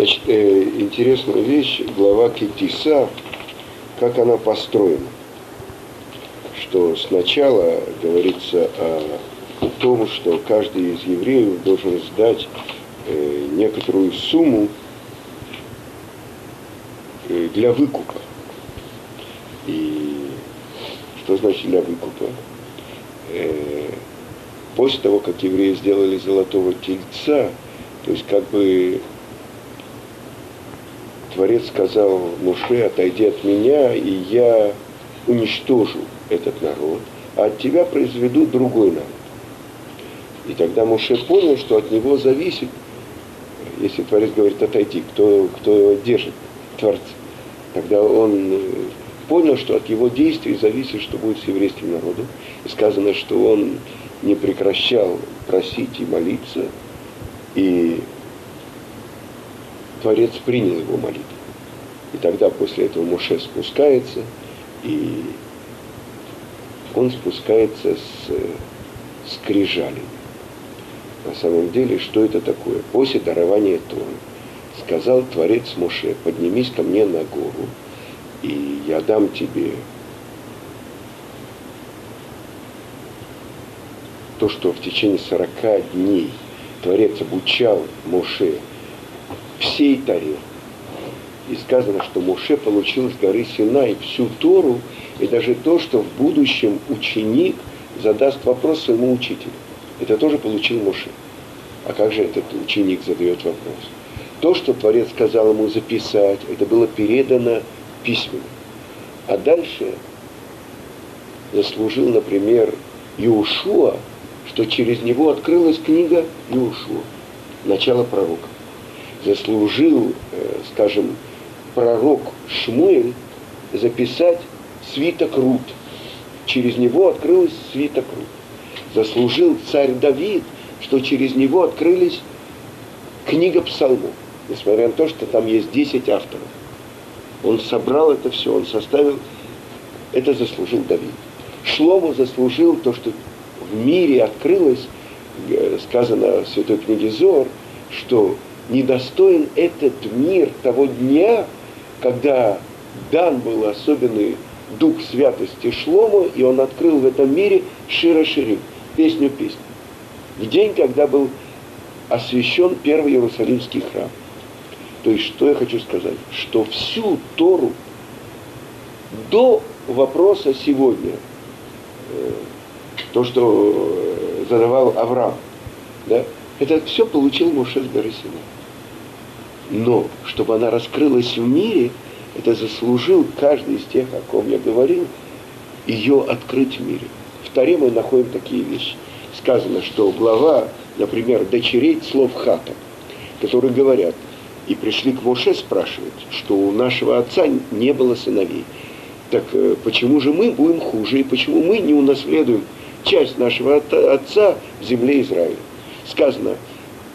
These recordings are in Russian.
Значит, э, интересная вещь, глава Китиса, как она построена. Что сначала говорится о том, что каждый из евреев должен сдать э, некоторую сумму э, для выкупа. И что значит для выкупа? Э, после того, как евреи сделали золотого тельца, то есть как бы Творец сказал Муше, отойди от меня, и я уничтожу этот народ, а от тебя произведу другой народ. И тогда Муше понял, что от него зависит, если Творец говорит, отойди, кто, кто держит, Творца. Тогда он э, понял, что от его действий зависит, что будет с еврейским народом. И сказано, что он не прекращал просить и молиться, и Творец принял его молитву. И тогда после этого Муше спускается, и он спускается с скрижалями. На самом деле, что это такое? После дарования Торы сказал Творец Муше, поднимись ко мне на гору, и я дам тебе то, что в течение 40 дней Творец обучал Муше всей Таре. И сказано, что Муше получил с горы Синай всю Тору, и даже то, что в будущем ученик задаст вопрос своему учителю. Это тоже получил Муше. А как же этот ученик задает вопрос? То, что Творец сказал ему записать, это было передано письменно. А дальше заслужил, например, Иушуа, что через него открылась книга Иушуа, начало пророка заслужил, э, скажем, пророк Шмуэль записать свиток Рут. Через него открылась свиток Рут. Заслужил царь Давид, что через него открылись книга псалмов, несмотря на то, что там есть 10 авторов. Он собрал это все, он составил, это заслужил Давид. Шлому заслужил то, что в мире открылось, э, сказано в Святой книге Зор, что недостоин этот мир того дня, когда дан был особенный дух святости Шлому, и он открыл в этом мире Шира Ширим, песню песни. В день, когда был освящен первый Иерусалимский храм. То есть, что я хочу сказать? Что всю Тору до вопроса сегодня, э, то, что э, задавал Авраам, да, это все получил горы Синай. Но, чтобы она раскрылась в мире, это заслужил каждый из тех, о ком я говорил, ее открыть в мире. В Таре мы находим такие вещи. Сказано, что глава, например, дочерей слов хата, которые говорят, и пришли к Моше спрашивать, что у нашего отца не было сыновей. Так э, почему же мы будем хуже, и почему мы не унаследуем часть нашего отца в земле Израиля? Сказано,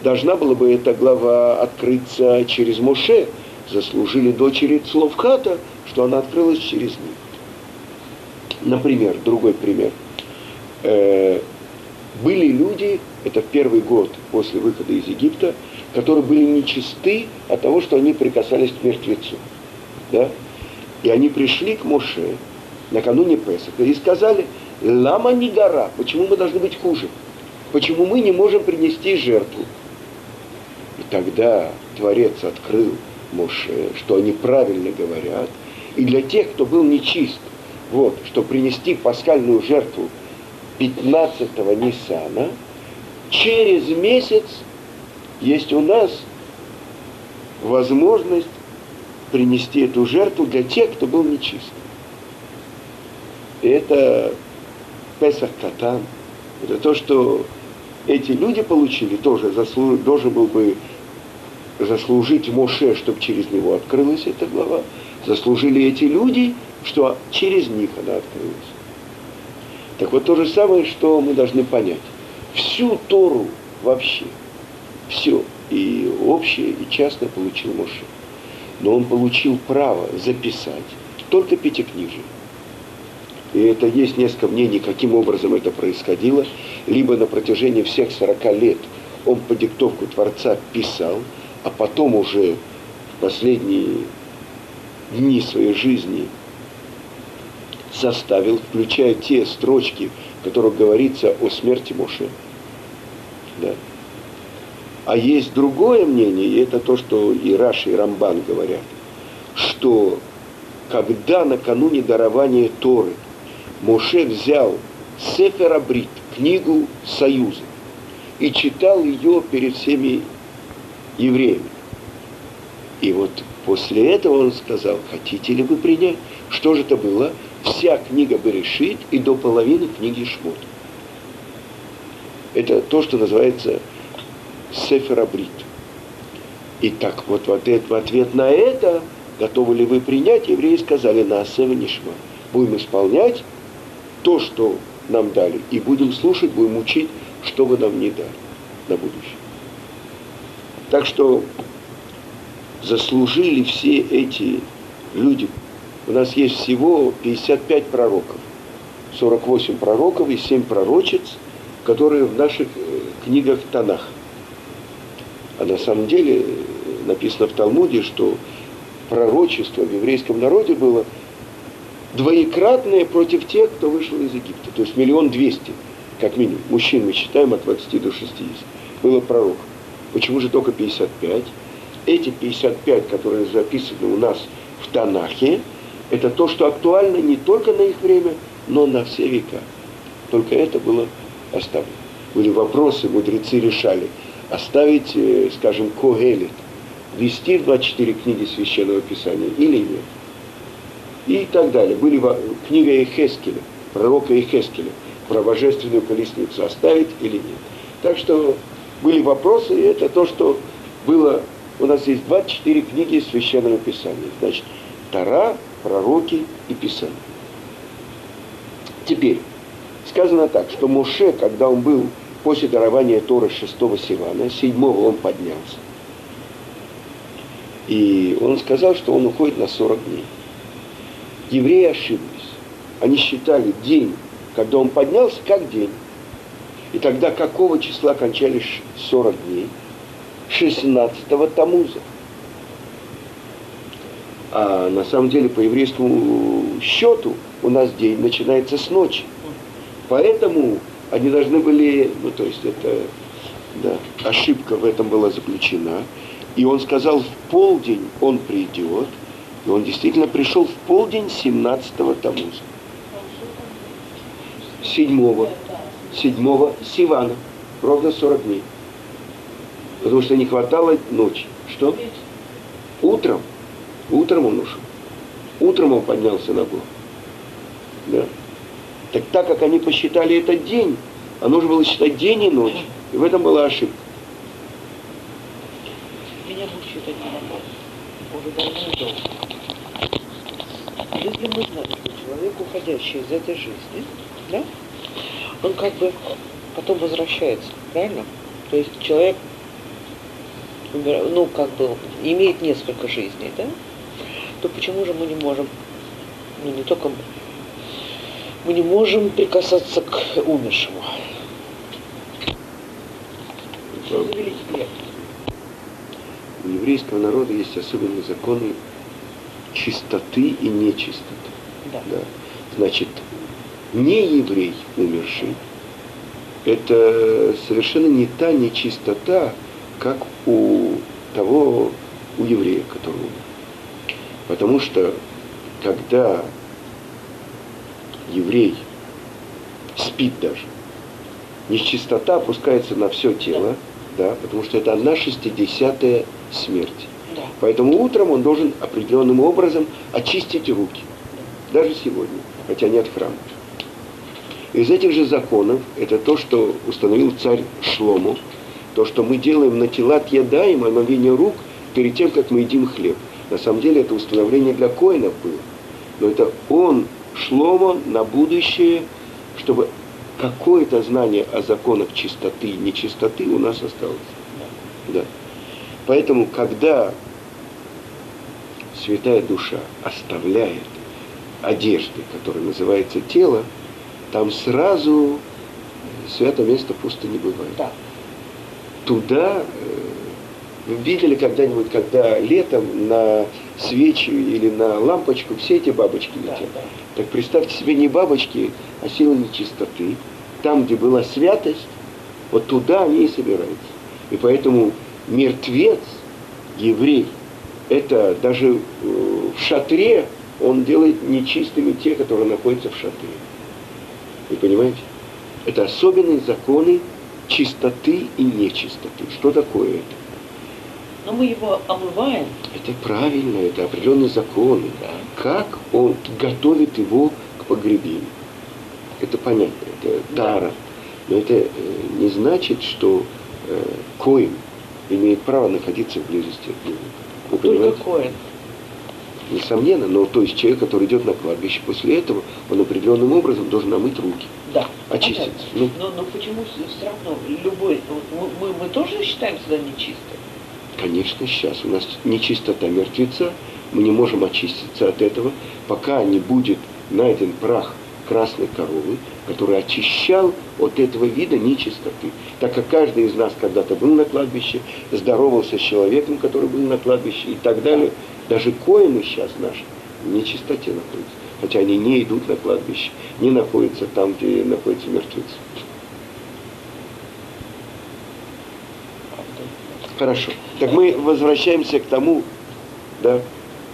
Должна была бы эта глава открыться через Моше. Заслужили дочери Цловхата, что она открылась через них. Например, другой пример. Э, были люди, это первый год после выхода из Египта, которые были нечисты от того, что они прикасались к мертвецу. Да? И они пришли к Моше накануне Песаха и сказали, лама не гора, почему мы должны быть хуже? Почему мы не можем принести жертву? Тогда Творец открыл Моше, что они правильно говорят. И для тех, кто был нечист, вот, что принести пасхальную жертву 15-го Ниссана, через месяц есть у нас возможность принести эту жертву для тех, кто был нечист. Это Песах Катан. Это то, что эти люди получили, тоже заслуж, должен был бы заслужить Моше, чтобы через него открылась эта глава. Заслужили эти люди, что через них она открылась. Так вот то же самое, что мы должны понять. Всю Тору вообще, все, и общее, и частное получил Моше. Но он получил право записать только пятикнижие. И это есть несколько мнений, каким образом это происходило. Либо на протяжении всех 40 лет он по диктовку Творца писал, а потом уже последние дни своей жизни составил, включая те строчки, в которых говорится о смерти Моше. Да. А есть другое мнение, и это то, что и Раши, и Рамбан говорят, что когда накануне дарования Торы Моше взял Сефер Абрит, книгу Союза, и читал ее перед всеми евреями. И вот после этого он сказал, хотите ли вы принять? Что же это было? Вся книга Берешит и до половины книги Шмот. Это то, что называется Сефер Абрит. И так вот в ответ, в ответ на это, готовы ли вы принять, евреи сказали на Нишма. Будем исполнять то, что нам дали, и будем слушать, будем учить, что вы нам не дали на будущее. Так что заслужили все эти люди. У нас есть всего 55 пророков, 48 пророков и 7 пророчиц, которые в наших э, книгах Танах. А на самом деле э, написано в Талмуде, что пророчество в еврейском народе было двоекратное против тех, кто вышел из Египта. То есть миллион двести, как минимум. Мужчин мы считаем от 20 до 60. Было пророк. Почему же только 55? Эти 55, которые записаны у нас в Танахе, это то, что актуально не только на их время, но на все века. Только это было оставлено. Были вопросы, мудрецы решали – оставить, э, скажем, Когелет, ввести в 24 книги Священного Писания или нет. И так далее. Были книга Эхескеля, пророка Эхескеля, про божественную колесницу оставить или нет. Так что были вопросы, и это то, что было... У нас есть 24 книги Священного Писания. Значит, Тара, пророки и Писание. Теперь, сказано так, что Моше, когда он был после дарования Торы шестого Сивана, седьмого он поднялся. И он сказал, что он уходит на 40 дней. Евреи ошиблись. Они считали день, когда он поднялся, как день. И тогда какого числа кончались 40 дней? 16-го Тамуза. А на самом деле по еврейскому счету у нас день начинается с ночи. Поэтому они должны были, ну то есть это, да, ошибка в этом была заключена. И он сказал, в полдень он придет, и он действительно пришел в полдень 17-го Тамуза. Седьмого, седьмого Сивана, ровно 40 дней. Потому что не хватало ночи. Что? Утром. Утром он ушел. Утром он поднялся на гору. Да. Так так как они посчитали этот день, а нужно было считать день и ночь. И в этом была ошибка. Меня мучает один вопрос. Уже давно. Если мы знаем, что человек, уходящий из этой жизни, да, он как бы потом возвращается, правильно? То есть человек, ну, как бы, имеет несколько жизней, да? То почему же мы не можем, ну, не только мы не можем прикасаться к умершему. У еврейского народа есть особенные законы чистоты и нечистоты. Да. Да. Значит, не еврей умерший, это совершенно не та нечистота, как у того, у еврея, который умер. Потому что, когда еврей спит даже, нечистота опускается на все тело, да, потому что это одна шестидесятая смерти. Да. Поэтому утром он должен определенным образом очистить руки. Даже сегодня, хотя нет храма. Из этих же законов, это то, что установил царь Шлому, то, что мы делаем на тела еда и омовение рук перед тем, как мы едим хлеб. На самом деле это установление для коинов было. Но это он Шломо на будущее, чтобы какое-то знание о законах чистоты и нечистоты у нас осталось. Да. Поэтому, когда святая душа оставляет одежды, которая называется тело, там сразу святое место пусто не бывает. Да. Туда э, Вы видели когда-нибудь, когда летом на свечи или на лампочку все эти бабочки летят? Да, да. Так представьте себе не бабочки, а силы нечистоты. Там, где была святость, вот туда они и собираются. И поэтому мертвец, еврей, это даже э, в шатре он делает нечистыми те, которые находятся в шатре. Вы понимаете? Это особенные законы чистоты и нечистоты. Что такое это? Но мы его омываем. Это правильно, это определенные законы. Да. Как он готовит его к погребению. Это понятно, это дара. Да. Но это э, не значит, что э, коин имеет право находиться в близости от него. Только коин. Несомненно, но то есть человек, который идет на кладбище, после этого он определенным образом должен намыть руки. Да. Очиститься. Ну. Но, но почему все равно любой, вот мы, мы тоже считаем себя нечистой? Конечно, сейчас у нас нечистота мертвеца, мы не можем очиститься от этого, пока не будет найден прах красной коровы, который очищал от этого вида нечистоты. Так как каждый из нас когда-то был на кладбище, здоровался с человеком, который был на кладбище и так далее. Даже коины сейчас наши в нечистоте находятся. Хотя они не идут на кладбище, не находятся там, где находятся мертвецы. Хорошо. Так мы возвращаемся к тому, да,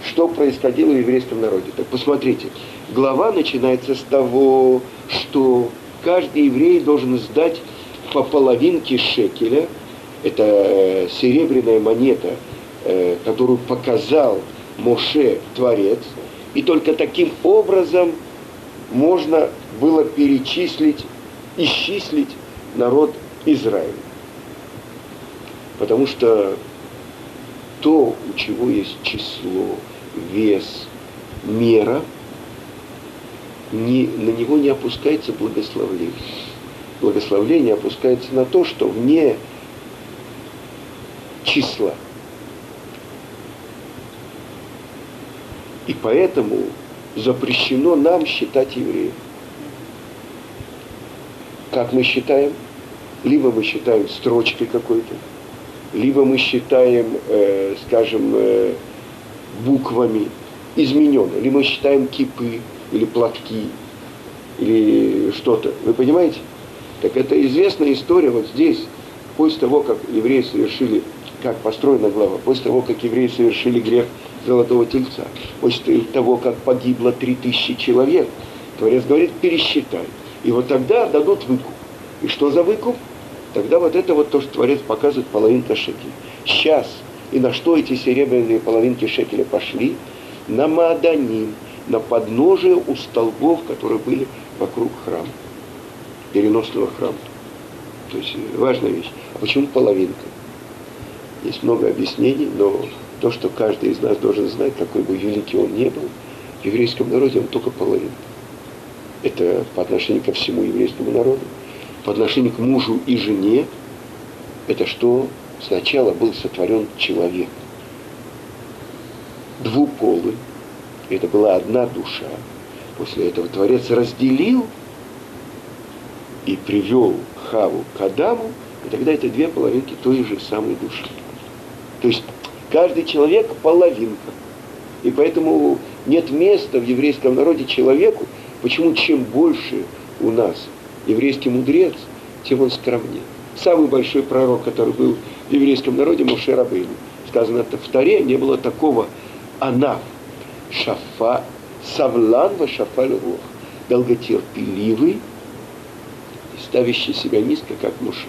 что происходило в еврейском народе. Так посмотрите, глава начинается с того, что каждый еврей должен сдать по половинке шекеля, это э, серебряная монета, которую показал Моше Творец, и только таким образом можно было перечислить, исчислить народ Израиля. Потому что то, у чего есть число, вес, мера, не, на него не опускается благословление. Благословление опускается на то, что вне числа. И поэтому запрещено нам считать евреев. Как мы считаем? Либо мы считаем строчкой какой-то, либо мы считаем, э, скажем, э, буквами измененно, либо мы считаем кипы или платки, или что-то. Вы понимаете? Так это известная история вот здесь, после того, как евреи совершили, как построена глава, после того, как евреи совершили грех золотого тельца, после того, как погибло три тысячи человек, Творец говорит, пересчитай. И вот тогда дадут выкуп. И что за выкуп? Тогда вот это вот то, что Творец показывает, половинка шекеля. Сейчас, и на что эти серебряные половинки шекеля пошли? На Мааданим, на подножие у столбов, которые были вокруг храма, переносного храма. То есть важная вещь. А почему половинка? Есть много объяснений, но то, что каждый из нас должен знать, какой бы великий он не был, в еврейском народе он только половинка. Это по отношению ко всему еврейскому народу по отношению к мужу и жене, это что сначала был сотворен человек. Двуполый. Это была одна душа. После этого Творец разделил и привел Хаву к Адаму, и тогда это две половинки той же самой души. То есть каждый человек половинка. И поэтому нет места в еврейском народе человеку, почему чем больше у нас еврейский мудрец, тем он скромнее. Самый большой пророк, который был в еврейском народе, Моше Рабейну. Сказано в Таре, не было такого анаф, шафа, савлан ва шафаль рух, долготерпеливый, ставящий себя низко, как Моше.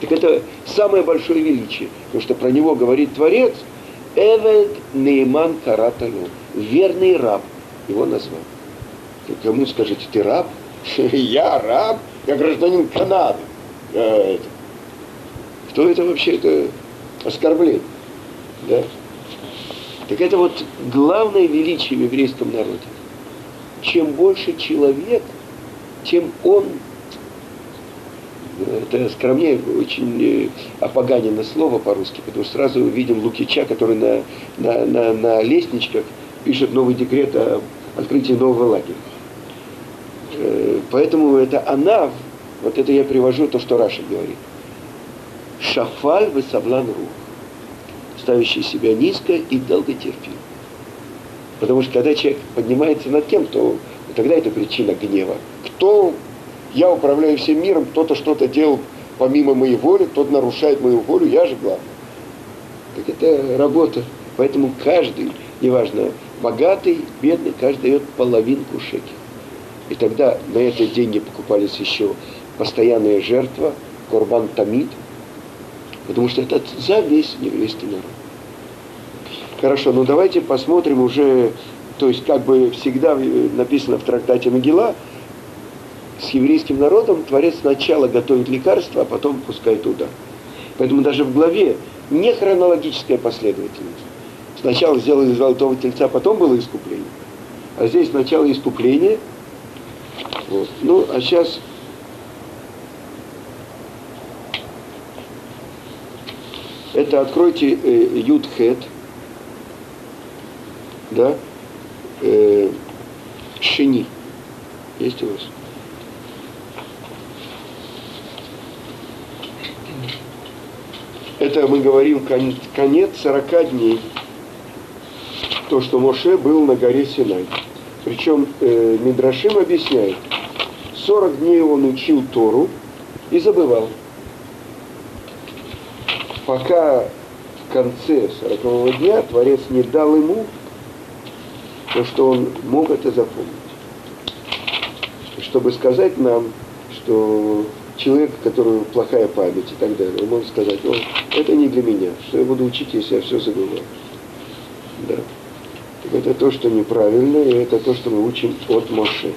Так это самое большое величие, потому что про него говорит Творец, Эвед Нейман Каратаю, верный раб, его назвал. Кому скажете, ты раб? Я раб, я гражданин Канады. Это. Кто это вообще? Это оскорбление. Да? Так это вот главное величие в еврейском народе. Чем больше человек, тем он это скромнее очень э, опоганено слово по-русски, потому что сразу видим Лукича, который на, на, на, на лестничках пишет новый декрет о открытии нового лагеря. Э, поэтому это она, вот это я привожу то, что Раша говорит. Шафаль высавлан рух. ставящий себя низко и долготерпим. Потому что когда человек поднимается над кем, то тогда это причина гнева. Кто я управляю всем миром, кто-то что-то делал помимо моей воли, тот нарушает мою волю, я же главный. Так это работа. Поэтому каждый, неважно, богатый, бедный, каждый дает половинку шекеля. И тогда на это деньги покупались еще постоянная жертва, Корбан Тамид, потому что это за весь еврейский народ. Хорошо, ну давайте посмотрим уже, то есть как бы всегда написано в трактате Могила, с еврейским народом Творец сначала готовит лекарство, а потом пускает удар. Поэтому даже в главе не хронологическая последовательность. Сначала сделали золотого тельца, потом было искупление. А здесь сначала искупление. Вот. Ну, а сейчас это откройте э, да, э, Шини. Есть у вас? Это мы говорим конец 40 дней. То, что Моше был на горе Синай. Причем э, Мидрашим объясняет, 40 дней он учил Тору и забывал. Пока в конце 40 дня Творец не дал ему то, что он мог это запомнить. Чтобы сказать нам, что человек, у которого плохая память и так далее, он может сказать, о, это не для меня, что я буду учить, если я все забываю. Да. Это то, что неправильно, и это то, что мы учим от Моше.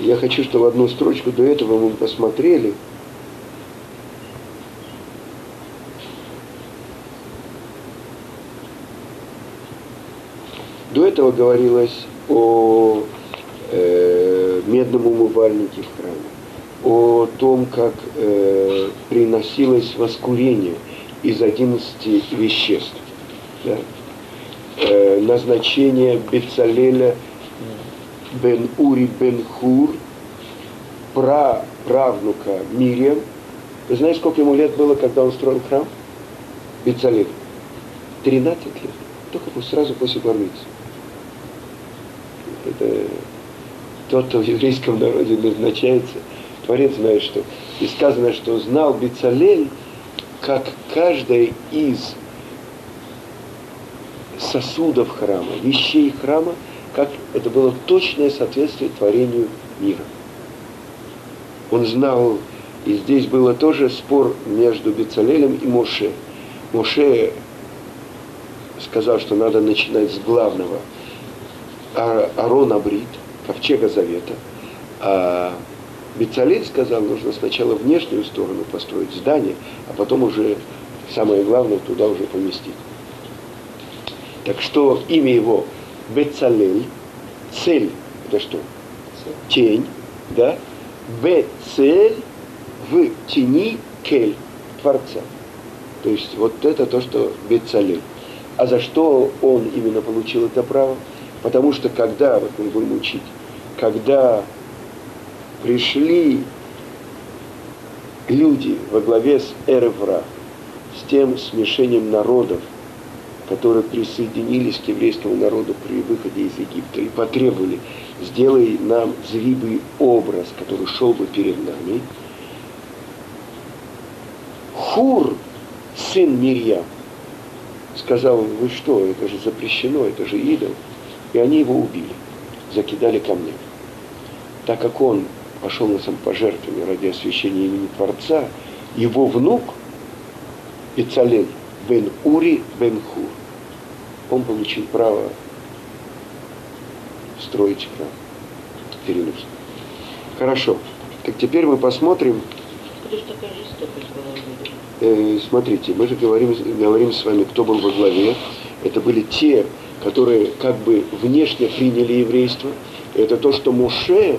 Я хочу, чтобы одну строчку до этого мы посмотрели – этого говорилось о э, медном умывальнике в храме, о том, как э, приносилось воскурение из 11 веществ. Да? Э, назначение Бецалеля бен Ури бен Хур, пра правнука Мириам. Вы знаете, сколько ему лет было, когда он строил храм? Бецалель. 13 лет. Только сразу после Бармицы это тот, кто в еврейском народе назначается, Творец знает, что. И сказано, что знал Бицалель, как каждая из сосудов храма, вещей храма, как это было точное соответствие творению мира. Он знал, и здесь было тоже спор между Бицалелем и Моше. Моше сказал, что надо начинать с главного – Арон Абрит, ковчега Завета. А Бецалель сказал, нужно сначала внешнюю сторону построить здание, а потом уже самое главное туда уже поместить. Так что имя его Бецалель, цель, это что? Тень, да? Бецель в тени кель, Творца. То есть вот это то, что Бецалель. А за что он именно получил это право? Потому что когда, вот мы будем учить, когда пришли люди во главе с Эревра, с тем смешением народов, которые присоединились к еврейскому народу при выходе из Египта и потребовали, сделай нам зрибый образ, который шел бы перед нами. Хур, сын Мирьям, сказал, вы что, это же запрещено, это же идол. И они его убили, закидали камнями. Так как он пошел на самопожертвование ради освящения имени Творца, его внук Ицалель бен Ури бен Хур, он получил право строить храм Перенос. Хорошо. Так теперь мы посмотрим. Э, смотрите, мы же говорим, говорим с вами, кто был во главе. Это были те которые как бы внешне приняли еврейство, это то, что Моше,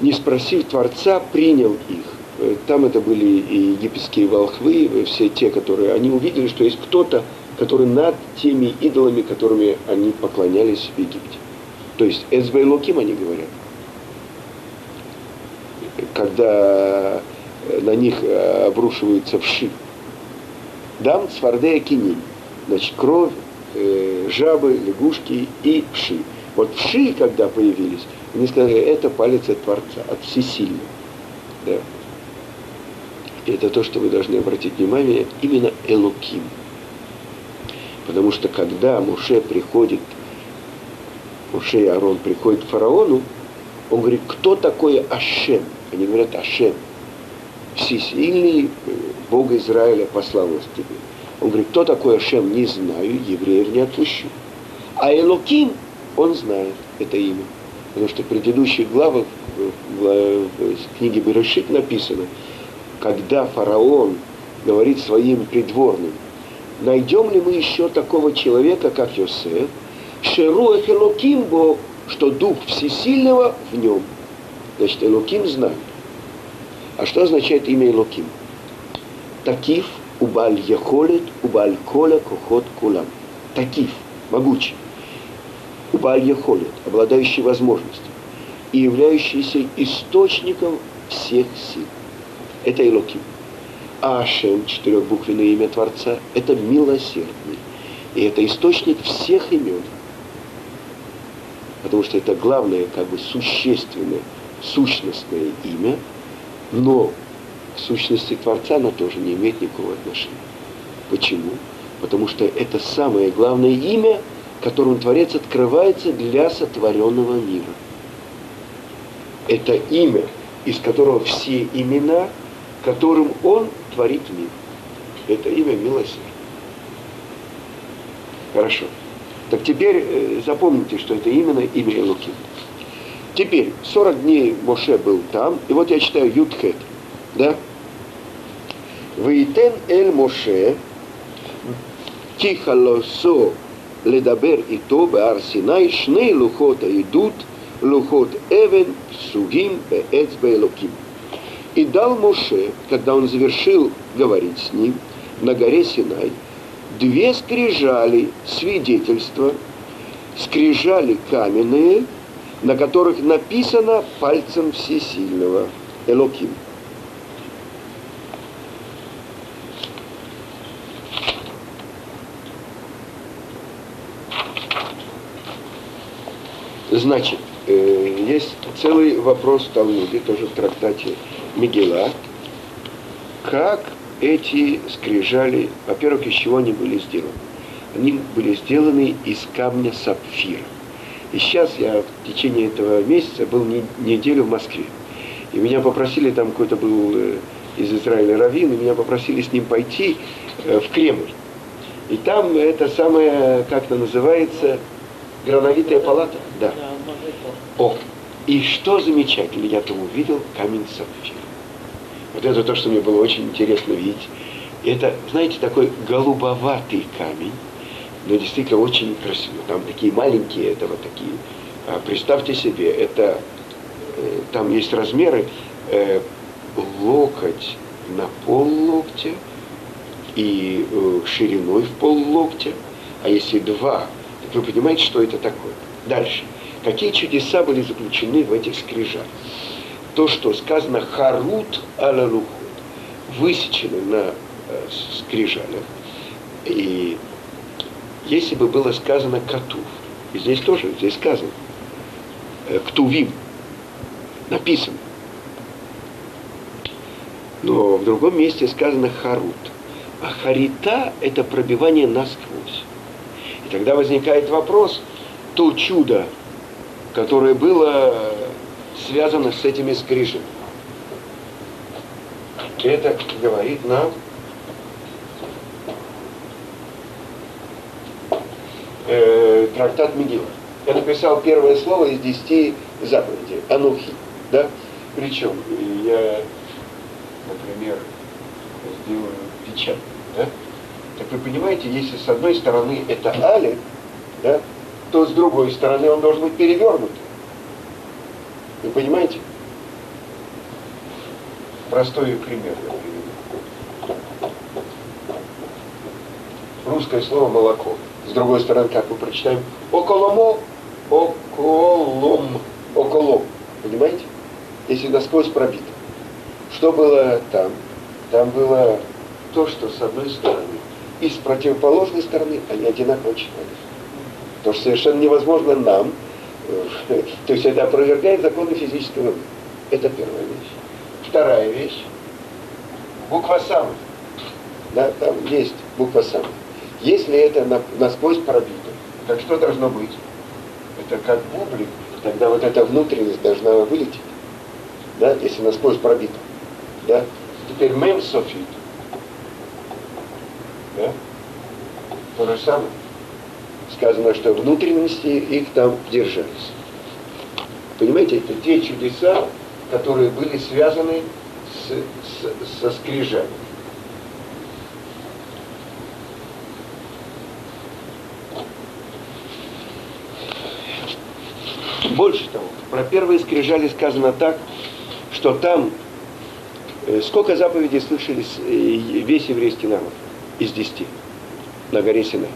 не спросив Творца, принял их. Э, там это были и египетские волхвы, э, все те, которые, они увидели, что есть кто-то, который над теми идолами, которыми они поклонялись в Египте. То есть Эзбейлоким они говорят. когда на них обрушиваются вши. Дам цвардея кинин. Значит, кровь, э, жабы, лягушки и вши. Вот вши, когда появились, они сказали, это палец от Творца, от Всесильного. Да. И это то, что вы должны обратить внимание, именно Элуким. Потому что когда Муше приходит, Муше и Арон приходят к фараону, он говорит, кто такой Ашем? Они говорят, Ашем. Всесильный э, Бог Израиля послал нас тебе. Он говорит, кто такой Ашем, не знаю, евреев не отпущу. А Элоким, он знает это имя. Потому что в предыдущих главах в, книге Берешит написано, когда фараон говорит своим придворным, найдем ли мы еще такого человека, как Йосеф, Шеруах Элоким Бог, что Дух Всесильного в нем. Значит, Элоким знает. А что означает имя Элоким? Такив убаль яхолет, убаль коля кухот кулам. Такив, могучий. Убаль яхолет, обладающий возможностью и являющийся источником всех сил. Это Элоким. А Ашем, четырехбуквенное имя Творца, это милосердный. И это источник всех имен. Потому что это главное, как бы существенное, сущностное имя, но сущности Творца она тоже не имеет никакого отношения. Почему? Потому что это самое главное имя, которым Творец открывается для сотворенного мира. Это имя, из которого все имена, которым Он творит мир. Это имя милосердия. Хорошо. Так теперь э, запомните, что это именно имя Элуким. Теперь, 40 дней Моше был там, и вот я читаю Ютхет, да? Вейтен эль Моше, тихо лосо ледабер и то баарсинай, шны лухота идут, лухот эвен, сугим, эц бейлуким. И дал Моше, когда он завершил говорить с ним, на горе Синай, две скрижали свидетельства, скрижали каменные, на которых написано пальцем всесильного Элоким. Значит, э, есть целый вопрос в Талмуде, тоже в трактате Мигела, как эти скрижали, во-первых, из чего они были сделаны? Они были сделаны из камня сапфира. И сейчас я в течение этого месяца был не, неделю в Москве. И меня попросили, там какой-то был э, из Израиля раввин, и меня попросили с ним пойти э, в Кремль. И там это самое, как это называется, грановитая палата. Да. О, и что замечательно, я там увидел камень сапфира. Вот это то, что мне было очень интересно видеть. Это, знаете, такой голубоватый камень, но действительно очень красивый. Там такие маленькие, это вот такие. А представьте себе, это э, там есть размеры э, локоть на пол локтя и э, шириной в пол локтя. А если два, вы понимаете, что это такое. Дальше. Какие чудеса были заключены в этих скрижах? То, что сказано «харут аля лухот», высечено на э, скрижалях. И если бы было сказано «катув», и здесь тоже, здесь сказано э, «ктувим», написано. Но в другом месте сказано «харут». А харита – это пробивание насквозь. Тогда возникает вопрос, то чудо, которое было связано с этими скрижами. Это говорит нам э, трактат Мегила. Я написал первое слово из десяти заповедей. Анухи. Да? Причем я, например, сделаю печать. Да? Так вы понимаете, если с одной стороны это Али, да, то с другой стороны он должен быть перевернут. Вы понимаете? Простой пример. Русское слово молоко. С другой стороны, как мы прочитаем, околомо, околом, околом. Понимаете? Если насквозь пробито. Что было там? Там было то, что с одной стороны и с противоположной стороны они одинаково читались. То, что совершенно невозможно нам, э, то есть это опровергает законы физического мира. Это первая вещь. Вторая вещь. Буква сам. Да, там есть буква сам. Если это насквозь пробито, так что должно быть? Это как бублик, тогда вот эта внутренность должна вылететь. Да, если насквозь пробито. Да? Теперь мем софит. Да? То же самое. Сказано, что внутренности их там держались. Понимаете, это те чудеса, которые были связаны с, с, со скрижами. Больше того, про первые скрижали сказано так, что там э, сколько заповедей слышались э, весь еврейский народ из десяти на горе Синай.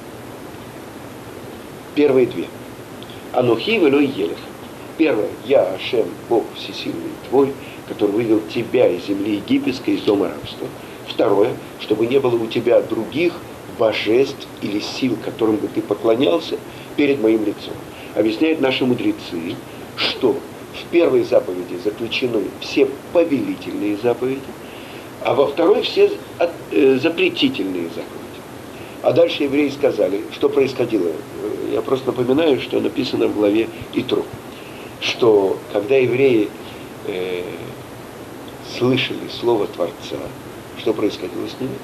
Первые две. Анухи велой елех. Первое. Я, Ашем, Бог всесильный твой, который вывел тебя из земли египетской, из дома рабства. Второе. Чтобы не было у тебя других божеств или сил, которым бы ты поклонялся перед моим лицом. Объясняют наши мудрецы, что в первой заповеди заключены все повелительные заповеди, а во второй все э, запретительные заповеди. А дальше евреи сказали, что происходило. Я просто напоминаю, что написано в главе Итру, что когда евреи э, слышали слово Творца, что происходило с ними?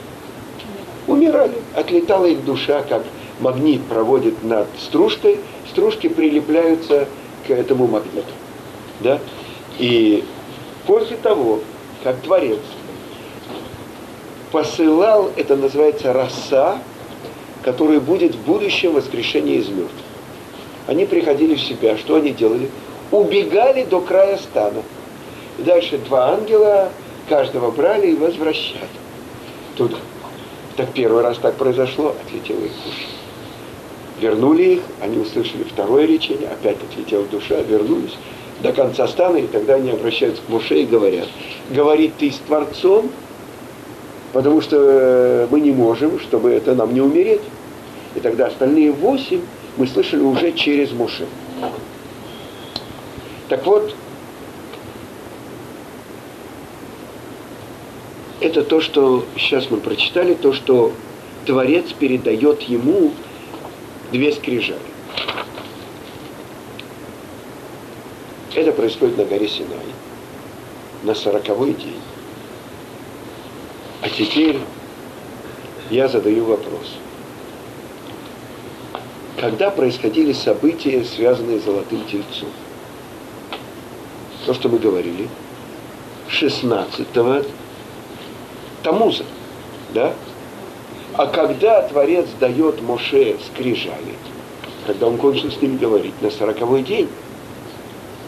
Умирали. Отлетала их душа, как магнит проводит над стружкой, стружки прилепляются к этому магниту. Да? И после того, как Творец посылал, это называется роса, который будет в будущем воскрешение из мертвых. Они приходили в себя, что они делали? Убегали до края стана. И дальше два ангела каждого брали и возвращали. Тут так первый раз так произошло, отлетела их душа. Вернули их, они услышали второе речение, опять отлетела душа, вернулись до конца стана, и тогда они обращаются к Муше и говорят, говорит ты с Творцом, потому что э, мы не можем, чтобы это нам не умереть. И тогда остальные восемь мы слышали уже через Муше. Так вот, это то, что сейчас мы прочитали, то, что Творец передает ему две скрижали. Это происходит на горе Синай, на сороковой день. А теперь я задаю вопрос. Когда происходили события, связанные с Золотым Тельцом? То, что мы говорили, 16-го Тамуза, да? А когда Творец дает Моше скрижали, когда он кончил с ним говорить на сороковой день,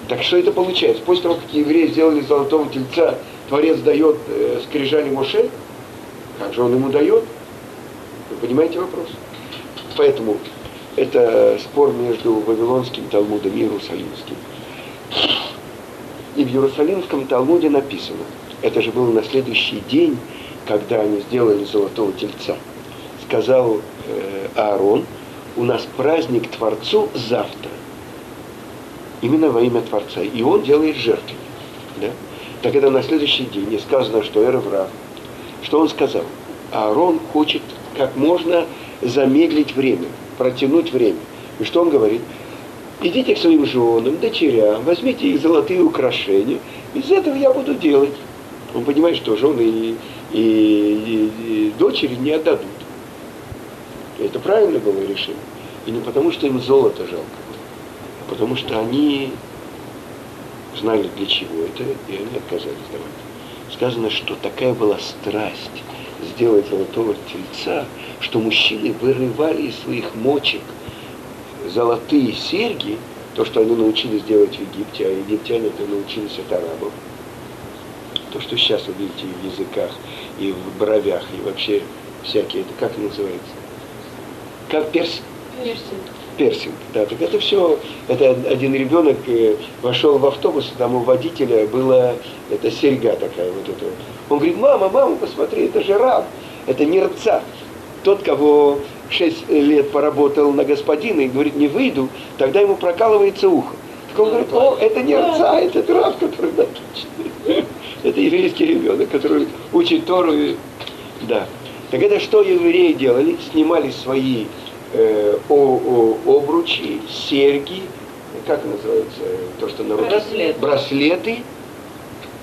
так что это получается? После того, как евреи сделали золотого тельца, Творец дает э, скрижали Моше, как же он ему дает? Вы понимаете вопрос? Поэтому это спор между Вавилонским Талмудом и Иерусалимским. И в Иерусалимском Талмуде написано, это же был на следующий день, когда они сделали золотого тельца. Сказал э, Аарон, у нас праздник Творцу завтра. Именно во имя Творца. И он делает жертву. Да? Так это на следующий день. не сказано, что Эреврав что он сказал? Аарон хочет как можно замедлить время, протянуть время. И что он говорит? Идите к своим женам, дочерям, возьмите их золотые украшения. Из этого я буду делать. Он понимает, что жены и, и, и, и дочери не отдадут. Это правильно было решение. И не потому, что им золото жалко а потому что они знали для чего это, и они отказались давать сказано, что такая была страсть сделать золотого тельца, что мужчины вырывали из своих мочек золотые серьги, то, что они научились делать в Египте, а египтяне это научились от арабов. То, что сейчас вы видите в языках, и в бровях, и вообще всякие, это как называется? Как перс... Персинг, да, так это все, это один ребенок э, вошел в автобус, там у водителя была эта серьга такая вот эта. Он говорит, мама, мама, посмотри, это же раб, это нерца. Тот, кого шесть лет поработал на господина и говорит, не выйду, тогда ему прокалывается ухо. Так он говорит, о, это не отца, это раб, который да, Это еврейский ребенок, который учит Тору. Да. Так это что евреи делали? Снимали свои э, о, о, обручи, серьги, как называется, то, что на руке? Браслет. Браслеты.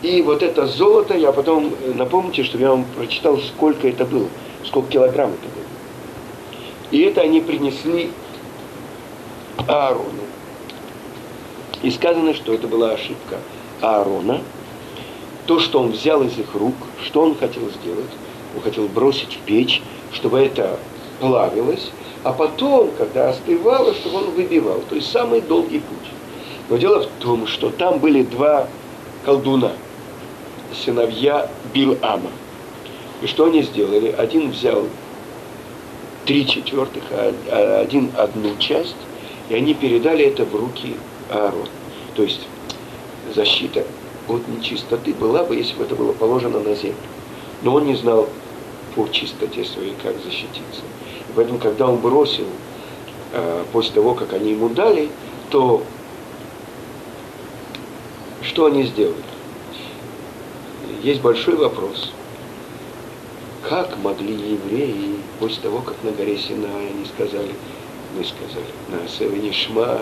И вот это золото, я потом, э, напомните, что я вам прочитал, сколько это было, сколько килограмм это было. И это они принесли Аарону. И сказано, что это была ошибка Аарона. То, что он взял из их рук, что он хотел сделать? Он хотел бросить в печь, чтобы это плавилось, а потом, когда остывало, чтобы он выбивал. То есть самый долгий путь. Но дело в том, что там были два колдуна, сыновья Бил-Ама. И что они сделали? Один взял три четвертых, а, а один одну часть, и они передали это в руки Аарона. То есть защита от нечистоты была бы, если бы это было положено на землю. Но он не знал по чистоте своей, как защититься. Поэтому, когда он бросил, э, после того, как они ему дали, то что они сделали? Есть большой вопрос – как могли евреи после того, как на горе Синай они сказали, мы сказали, на Севене Шма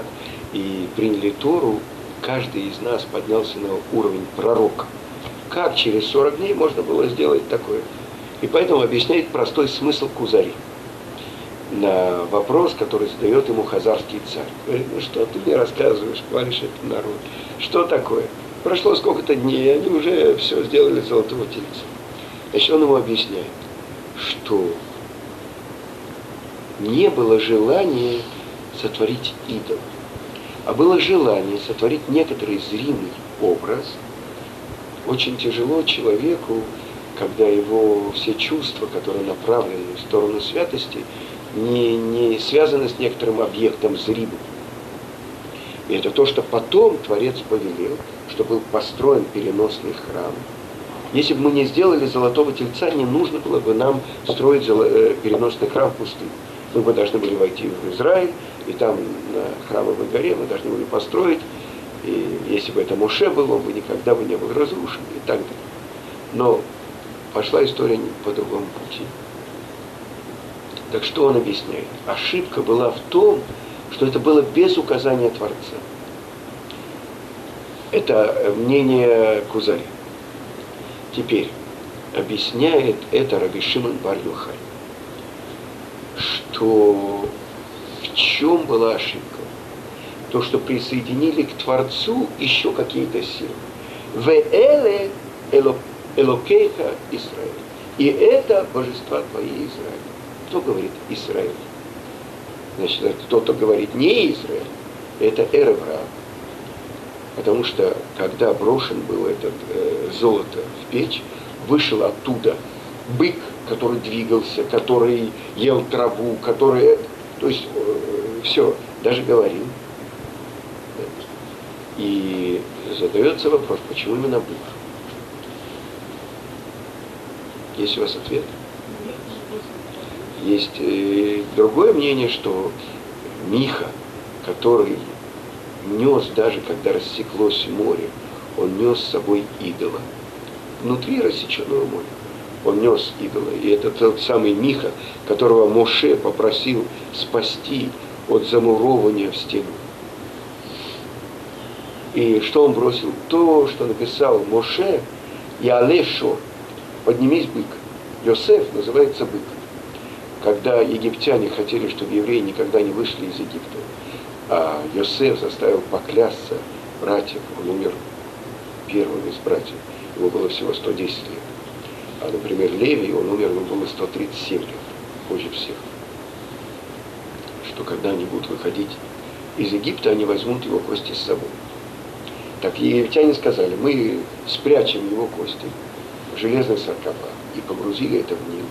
и приняли Тору, каждый из нас поднялся на уровень пророка. Как через 40 дней можно было сделать такое? И поэтому объясняет простой смысл Кузари на вопрос, который задает ему хазарский царь. Говорит, ну что ты мне рассказываешь, хвалишь этот народ? Что такое? Прошло сколько-то дней, они уже все сделали золотого тельца. Значит, он ему объясняет, что не было желания сотворить идол, а было желание сотворить некоторый зримый образ. Очень тяжело человеку, когда его все чувства, которые направлены в сторону святости, не, не связаны с некоторым объектом зримым. И это то, что потом Творец повелел, что был построен переносный храм – если бы мы не сделали золотого тельца, не нужно было бы нам строить э, переносный храм в пустыне. Мы бы должны были войти в Израиль, и там на храмовой горе мы должны были построить, и если бы это Моше был, он бы никогда бы не был разрушен и так далее. Но пошла история по другому пути. Так что он объясняет? Ошибка была в том, что это было без указания Творца. Это мнение Кузари. Теперь объясняет это Раби Шимон бар что в чем была ошибка? То, что присоединили к Творцу еще какие-то силы. В эле элокейха Израиль. И это божества твои Израиль. Кто говорит Израиль? Значит, кто-то говорит не Израиль, это Эревра. Потому что когда брошен был этот э, золото в печь, вышел оттуда бык, который двигался, который ел траву, который, то есть э, все, даже говорил. И задается вопрос, почему именно бык? Есть у вас ответ? Есть э, другое мнение, что Миха, который нес, даже когда рассеклось море, он нес с собой идола. Внутри рассеченного моря. Он нес идола. И это тот самый Миха, которого Моше попросил спасти от замурования в стену. И что он бросил? То, что написал Моше, и Алешо, поднимись бык. Йосеф называется бык. Когда египтяне хотели, чтобы евреи никогда не вышли из Египта, а Йосеф заставил поклясться братьев, он умер первым из братьев, ему было всего 110 лет. А, например, Леви, он умер, ему было 137 лет, позже всех. Что когда они будут выходить из Египта, они возьмут его кости с собой. Так египтяне сказали, мы спрячем его кости в железный саркофаг и погрузили это в Нил.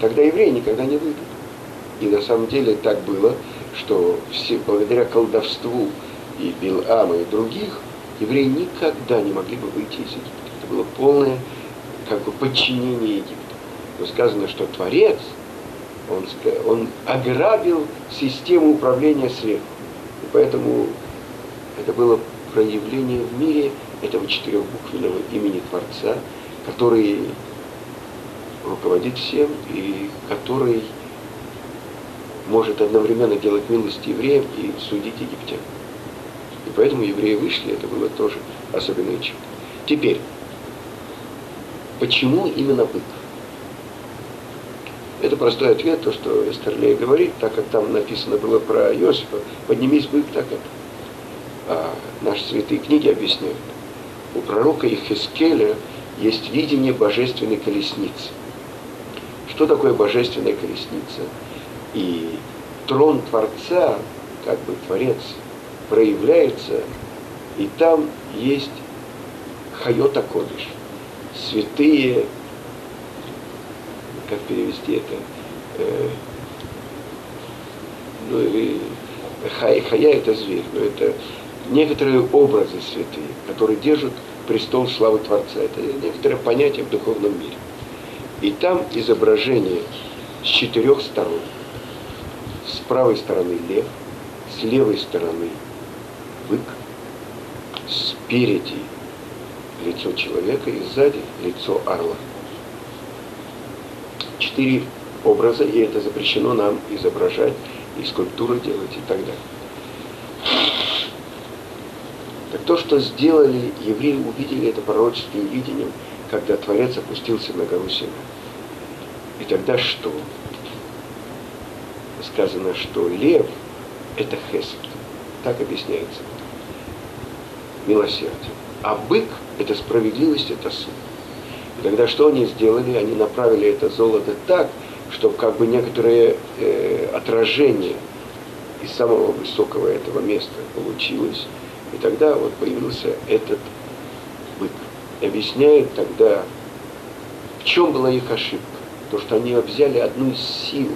Тогда евреи никогда не выйдут. И на самом деле так было, что все, благодаря колдовству и Билама и других, евреи никогда не могли бы выйти из Египта. Это было полное как бы подчинение Египта. Но сказано, что Творец, он, он ограбил систему управления сверху. И поэтому это было проявление в мире этого четырехбуквенного имени Творца, который руководит всем и который может одновременно делать милость евреям и судить египтян. И поэтому евреи вышли, это было тоже особенное чудо. Теперь, почему именно бык? Это простой ответ, то, что Эстерлей говорит, так как там написано было про Иосифа, поднимись бык, так это. А наши святые книги объясняют. У пророка Ихискеля есть видение божественной колесницы. Что такое божественная колесница? И трон Творца, как бы Творец, проявляется, и там есть Хайота Кодыш, святые, как перевести это, э, ну или хай, хая это зверь, но это некоторые образы святые, которые держат престол славы Творца. Это некоторое понятие в духовном мире. И там изображение с четырех сторон. С правой стороны лев, с левой стороны бык, спереди лицо человека и сзади лицо орла. Четыре образа, и это запрещено нам изображать, и скульптуры делать и так далее. Так то, что сделали евреи, увидели это пророческим видением, когда Творец опустился на гору Сина. И тогда что? Сказано, что лев – это хесед. Так объясняется. Милосердие. А бык – это справедливость, это суд. И тогда что они сделали? Они направили это золото так, чтобы как бы некоторое э, отражение из самого высокого этого места получилось. И тогда вот появился этот бык. И объясняет тогда, в чем была их ошибка. То, что они взяли одну из сил,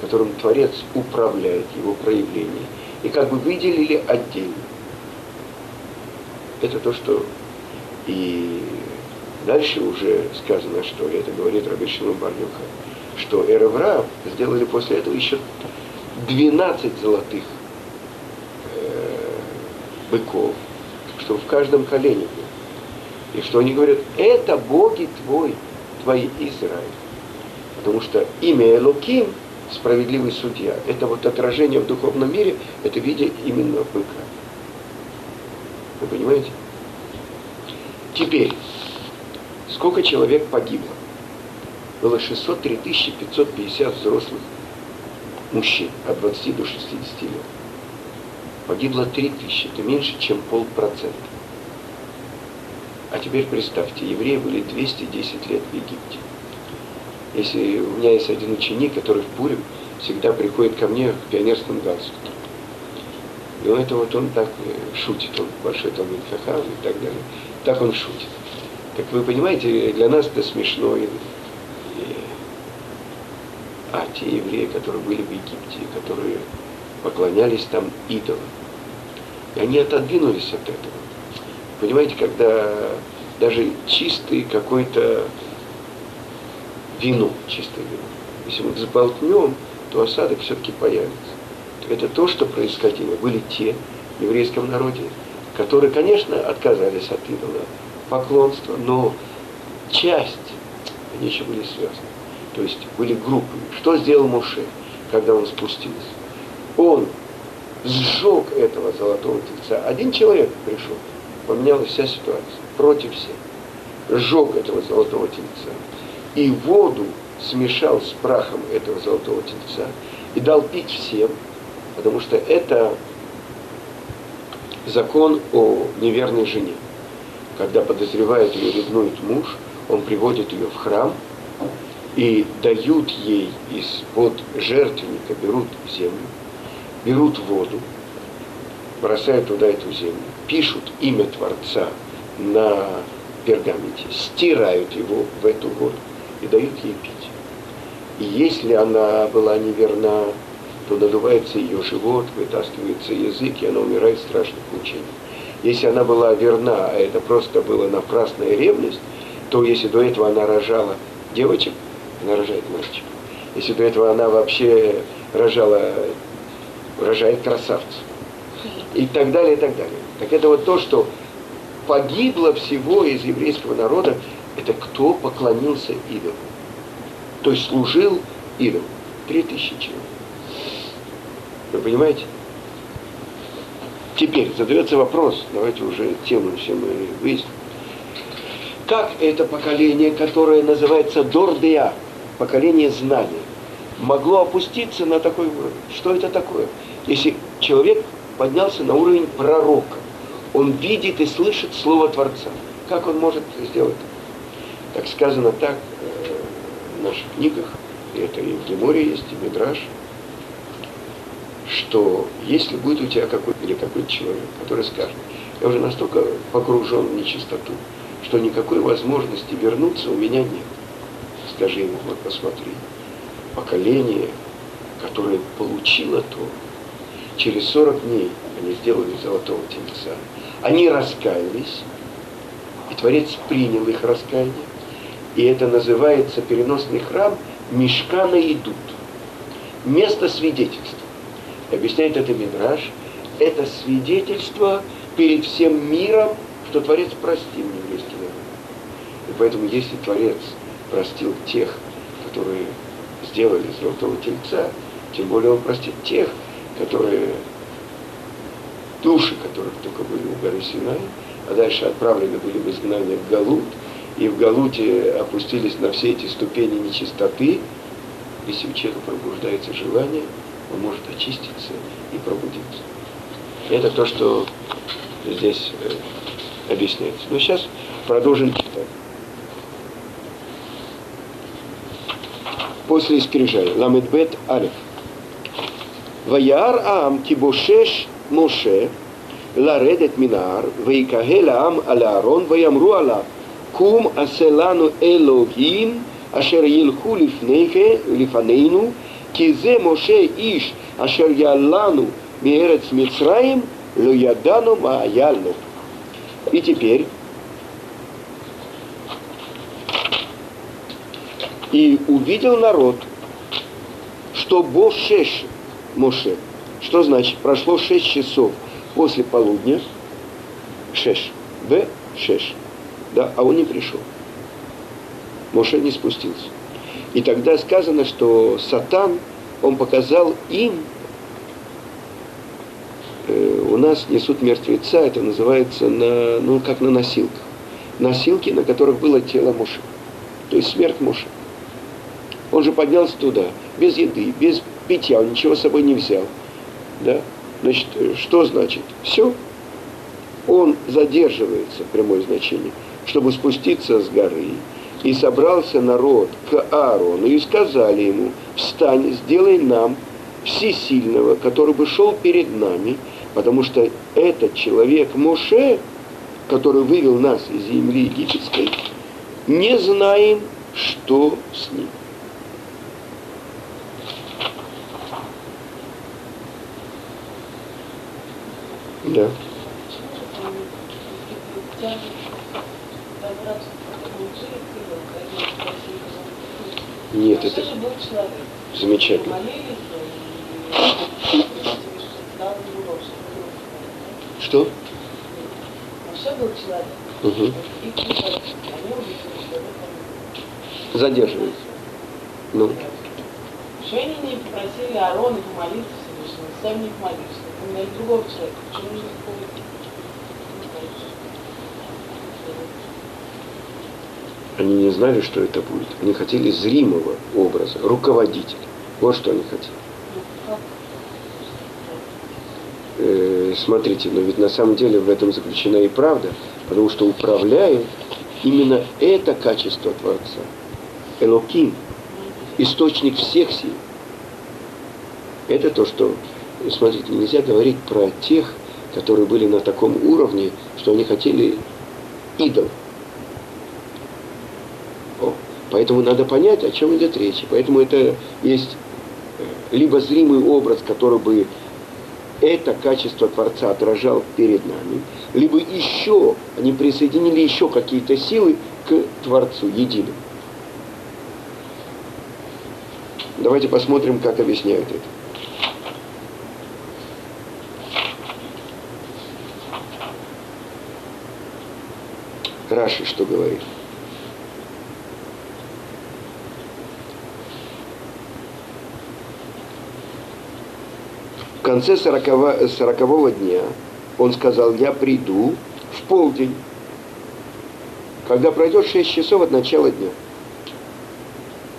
которым Творец управляет его проявлением, и как бы выделили отдельно. Это то, что и дальше уже сказано, что это говорит Рабишину Барнюха, что Эреврав сделали после этого еще 12 золотых быков, что в каждом колене. И что они говорят, это боги твой, твои Израиль. Потому что имя Элоким, справедливый судья, это вот отражение в духовном мире, это виде именно быка. Вы понимаете? Теперь, сколько человек погибло? Было 603 550 взрослых мужчин от 20 до 60 лет погибло 3 тысячи, это меньше, чем полпроцента. А теперь представьте, евреи были 210 лет в Египте. Если у меня есть один ученик, который в Пурим всегда приходит ко мне в пионерском галстуке. И он это вот он так э, шутит, он большой Талмит Хахам и так далее. Так он шутит. Так вы понимаете, для нас это смешно. И, и, а те евреи, которые были в Египте, которые поклонялись там идолам, и они отодвинулись от этого. Понимаете, когда даже чистый какой-то вино, чистое вино, если мы взболтнем, то осадок все-таки появится. Это то, что происходило. Были те в еврейском народе, которые, конечно, отказались от идола поклонства, но часть, они еще были связаны. То есть были группы. Что сделал Моше, когда он спустился? Он сжег этого золотого тельца. Один человек пришел, поменялась вся ситуация, против всех. Сжег этого золотого тельца. И воду смешал с прахом этого золотого тельца и дал пить всем, потому что это закон о неверной жене. Когда подозревает ее ревнует муж, он приводит ее в храм и дают ей из-под жертвенника, берут землю, берут воду, бросают туда эту землю, пишут имя Творца на пергаменте, стирают его в эту воду и дают ей пить. И если она была неверна то надувается ее живот, вытаскивается язык, и она умирает в страшных мучениях. Если она была верна, а это просто была напрасная ревность, то если до этого она рожала девочек, она рожает мальчиков. Если до этого она вообще рожала, рожает красавцев. И так далее, и так далее. Так это вот то, что погибло всего из еврейского народа, это кто поклонился идолу. То есть служил идолу. Три тысячи человек. Вы понимаете? Теперь задается вопрос, давайте уже тему все мы выясним. Как это поколение, которое называется Дордея, поколение знания, могло опуститься на такой уровень? Что это такое? Если человек поднялся на уровень пророка, он видит и слышит Слово Творца. Как он может сделать это? Так сказано так э, в наших книгах, и это и в Геморе есть, и Мидраш, что если будет у тебя какой-то или какой-то человек, который скажет, я уже настолько погружен в нечистоту, что никакой возможности вернуться у меня нет. Скажи ему, вот посмотри, поколение, которое получило то, через 40 дней они сделали золотого тельца, они раскаялись, и Творец принял их раскаяние, и это называется переносный храм Мешкана идут. Место свидетельства. Объясняет это Мидраш. Это свидетельство перед всем миром, что Творец простил еврейский народ. И поэтому, если Творец простил тех, которые сделали золотого тельца, тем более он простит тех, которые души которых только были у горы Синай, а дальше отправлены были в изгнание в Галут, и в Галуте опустились на все эти ступени нечистоты, если у человека пробуждается желание, он может очиститься и пробудиться. Это то, что здесь э, объясняется. Но сейчас продолжим читать. После скрижали. Ламедбет Алиф. Ваяр Аам Кибошеш Моше Ларедет Минар Вейкагел Аам Алаарон Ваямру Алав кум аселану элогим, ашер ельху лифнехе, лифанейну, кизе моше иш, ашер ялану миэрец мицраим, ло ядану маялну. И теперь И увидел народ, что Бошеш Моше, что значит, прошло шесть часов после полудня, Шеш, Б, Шеш, да, а он не пришел. Моше не спустился. И тогда сказано, что Сатан, он показал им, э, у нас несут мертвеца, это называется, на, ну, как на носилках. Носилки, на которых было тело Моше. То есть смерть Моше. Он же поднялся туда, без еды, без питья, он ничего с собой не взял. Да? Значит, что значит? Все. Он задерживается, прямое значение, чтобы спуститься с горы. И собрался народ к Аарону и сказали ему, встань, сделай нам всесильного, который бы шел перед нами, потому что этот человек Моше, который вывел нас из земли египетской, не знаем, что с ним. Да. Нет, это замечательно. Что? Угу. Задерживается. Ну. Они не попросили Аарона помолиться Всевышнему, сами не помолились на другого человека. Почему нужно Они не знали, что это будет. Они хотели зримого образа, руководителя. Вот что они хотели. Э, смотрите, но ведь на самом деле в этом заключена и правда, потому что управляет именно это качество Творца. Элоким, источник всех сил. Это то, что смотрите, нельзя говорить про тех, которые были на таком уровне, что они хотели идол. Поэтому надо понять, о чем идет речь. Поэтому это есть либо зримый образ, который бы это качество Творца отражал перед нами, либо еще они присоединили еще какие-то силы к Творцу единым. Давайте посмотрим, как объясняют это. Раши что говорит? Конце сорокового дня он сказал, я приду в полдень, когда пройдет шесть часов от начала дня.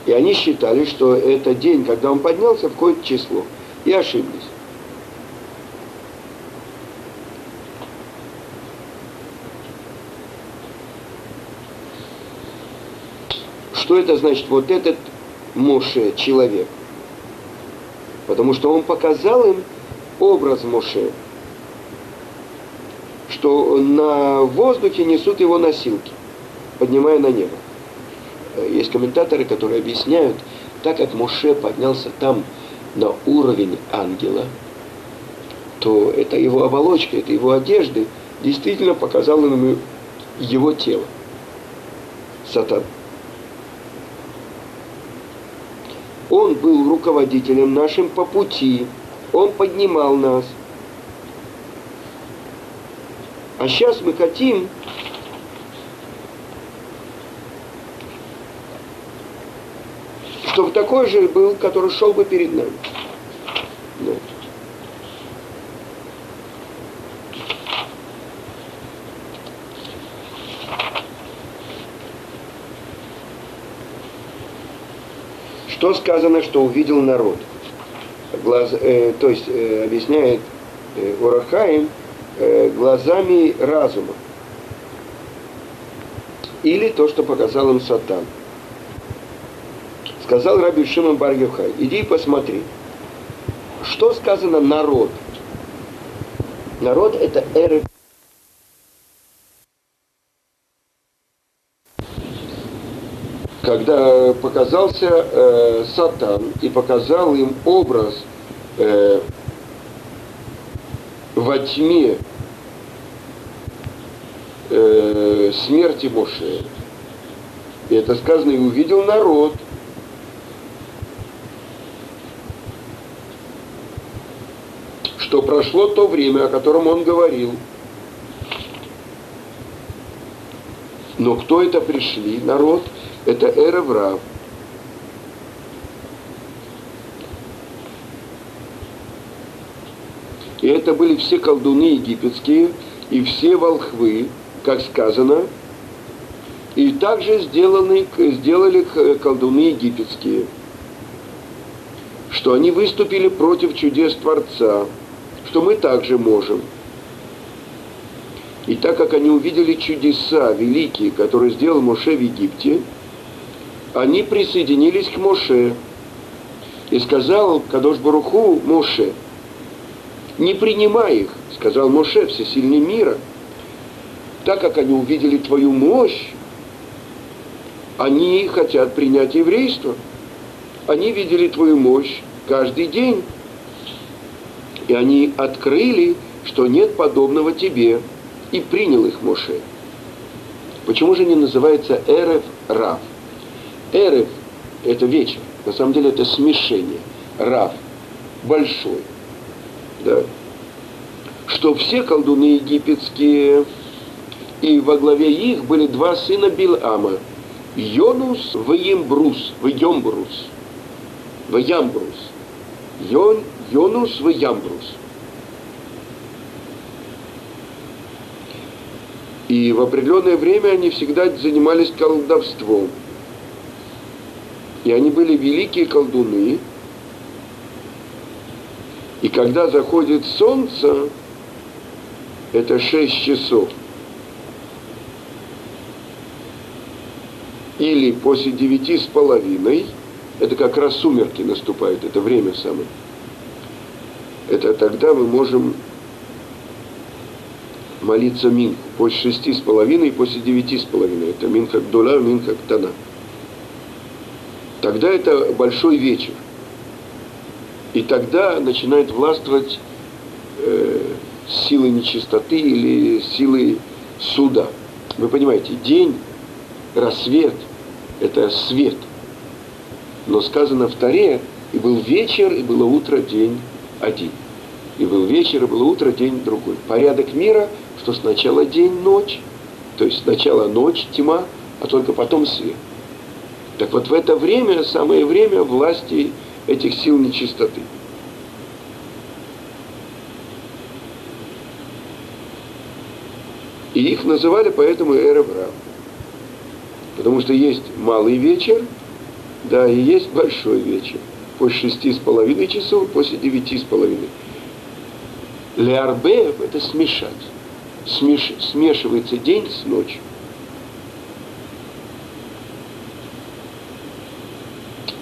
И они считали, что это день, когда он поднялся в какое-то число. И ошиблись. Что это значит? Вот этот Моше человек. Потому что он показал им образ Моше, что на воздухе несут его носилки, поднимая на небо. Есть комментаторы, которые объясняют, так как Моше поднялся там на уровень ангела, то это его оболочка, это его одежды действительно показала ему его тело. Сатан. Он был руководителем нашим по пути. Он поднимал нас. А сейчас мы хотим чтобы такой же был, который шел бы перед нами. Да. Что сказано, что увидел народ? Глаз, э, то есть э, объясняет э, Урахаим э, глазами разума. Или то, что показал им Сатан. Сказал Раби Шимон бар иди и посмотри. Что сказано народ? Народ это эры когда показался э, Сатан и показал им образ э, во тьме э, смерти Моше, и это сказано, и увидел народ, что прошло то время, о котором он говорил. Но кто это пришли? Народ – это Эреврав. Это были все колдуны египетские и все волхвы, как сказано, и также сделаны, сделали колдуны египетские, что они выступили против чудес Творца, что мы также можем – и так как они увидели чудеса великие, которые сделал Моше в Египте, они присоединились к Моше. И сказал Кадош Баруху Моше, не принимай их, сказал Моше, всесильный мира, так как они увидели твою мощь, они хотят принять еврейство. Они видели твою мощь каждый день. И они открыли, что нет подобного тебе. И принял их Моше. Почему же не называется Эрев Рав? Эрев – это вечер. На самом деле это смешение. Рав – большой. Да. Что все колдуны египетские, и во главе их были два сына Билама. Йонус в Ембрус, в Йомбрус, в Ямбрус. Йон, Йонус в Ямбрус. И в определенное время они всегда занимались колдовством. И они были великие колдуны. И когда заходит солнце, это шесть часов, или после девяти с половиной, это как раз сумерки наступают, это время самое. Это тогда мы можем молиться Минху. После шести с половиной и после девяти с половиной. Это Минха Гдула, Минха Ктана тогда это большой вечер. И тогда начинает властвовать э, силы нечистоты или силы суда. Вы понимаете, день, рассвет – это свет. Но сказано в Таре, и был вечер, и было утро, день один. И был вечер, и было утро, день другой. Порядок мира, что сначала день, ночь, то есть сначала ночь, тьма, а только потом свет. Так вот в это время, самое время власти этих сил нечистоты. И их называли поэтому Эреврам. Потому что есть малый вечер, да, и есть большой вечер. После шести с половиной часов, после девяти с половиной. Леарбе – это смешать. Смеш, смешивается день с ночью.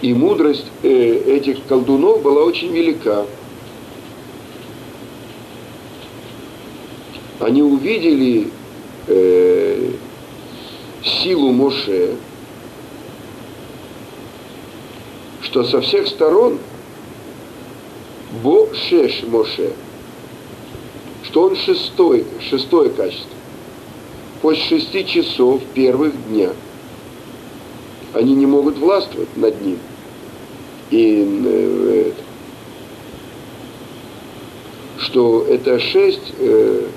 И мудрость э, этих колдунов была очень велика. Они увидели э, силу Моше, что со всех сторон Бо Шеш Моше, что он шестой, шестое качество. После шести часов первых дня они не могут властвовать над ним. И э, что это шесть э,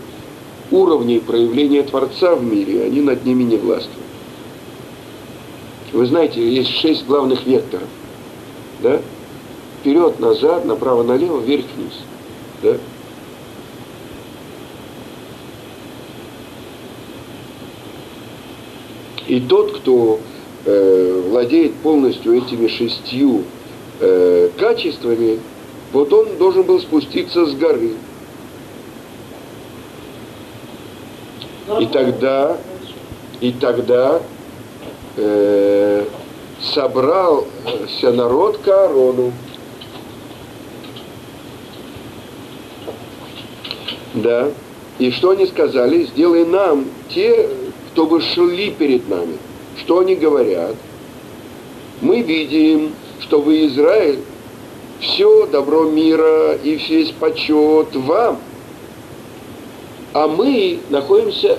уровней проявления Творца в мире, они над ними не властвуют. Вы знаете, есть шесть главных векторов. Да? Вперед, назад, направо, налево, вверх, вниз. Да? И тот, кто э, владеет полностью этими шестью э, качествами, вот он должен был спуститься с горы. И тогда, и тогда э, собрался народ к Аарону. Да. И что они сказали? Сделай нам те, кто бы шли перед нами. Что они говорят? Мы видим, что вы, Израиль, все добро мира и весь почет вам – а мы находимся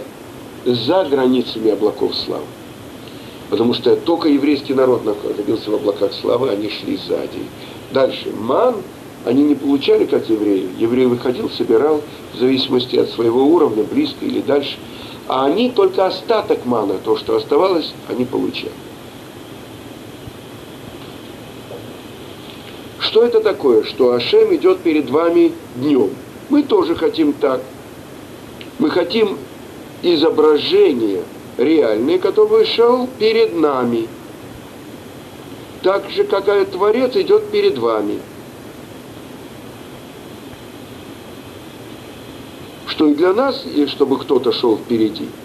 за границами облаков славы. Потому что только еврейский народ находился в облаках славы, они шли сзади. Дальше. Ман они не получали, как евреи. Еврей выходил, собирал, в зависимости от своего уровня, близко или дальше. А они только остаток мана, то, что оставалось, они получали. Что это такое? Что Ашем идет перед вами днем. Мы тоже хотим так. Мы хотим изображение реальное, которое шел перед нами. Так же, как и Творец идет перед вами. Что и для нас, и чтобы кто-то шел впереди –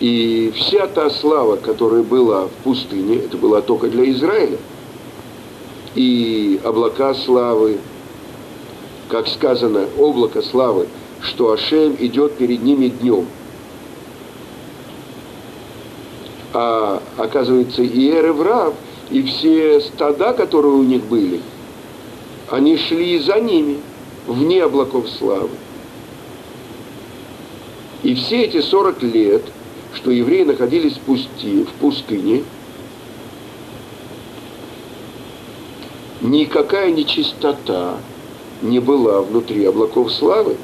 И вся та слава, которая была в пустыне, это была только для Израиля. И облака славы, как сказано, облако славы, что Ашем идет перед ними днем. А оказывается, и Эреврав, и все стада, которые у них были, они шли за ними, вне облаков славы. И все эти 40 лет – что евреи находились в, пусти, в пустыне, никакая нечистота не была внутри облаков славы,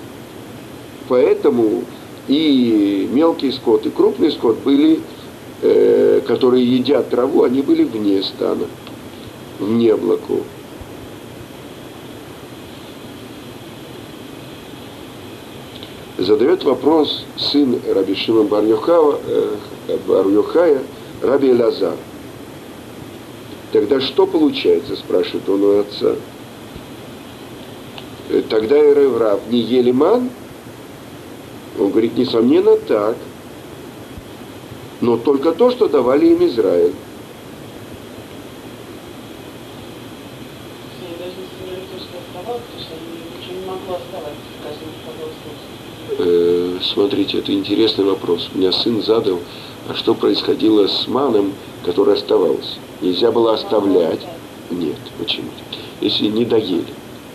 поэтому и мелкий скот, и крупный скот были, э, которые едят траву, они были вне стана, вне облаков. Задает вопрос сын Раби Шимон бар э, Бар Раби Лазар. Тогда что получается, спрашивает он у отца. «Э, тогда и Рав не ели ман? Он говорит, несомненно, так. Но только то, что давали им Израиль. Э, Смотрите, это интересный вопрос. У меня сын задал, а что происходило с маном, который оставался? Нельзя было оставлять. Нет, почему? Если не доели,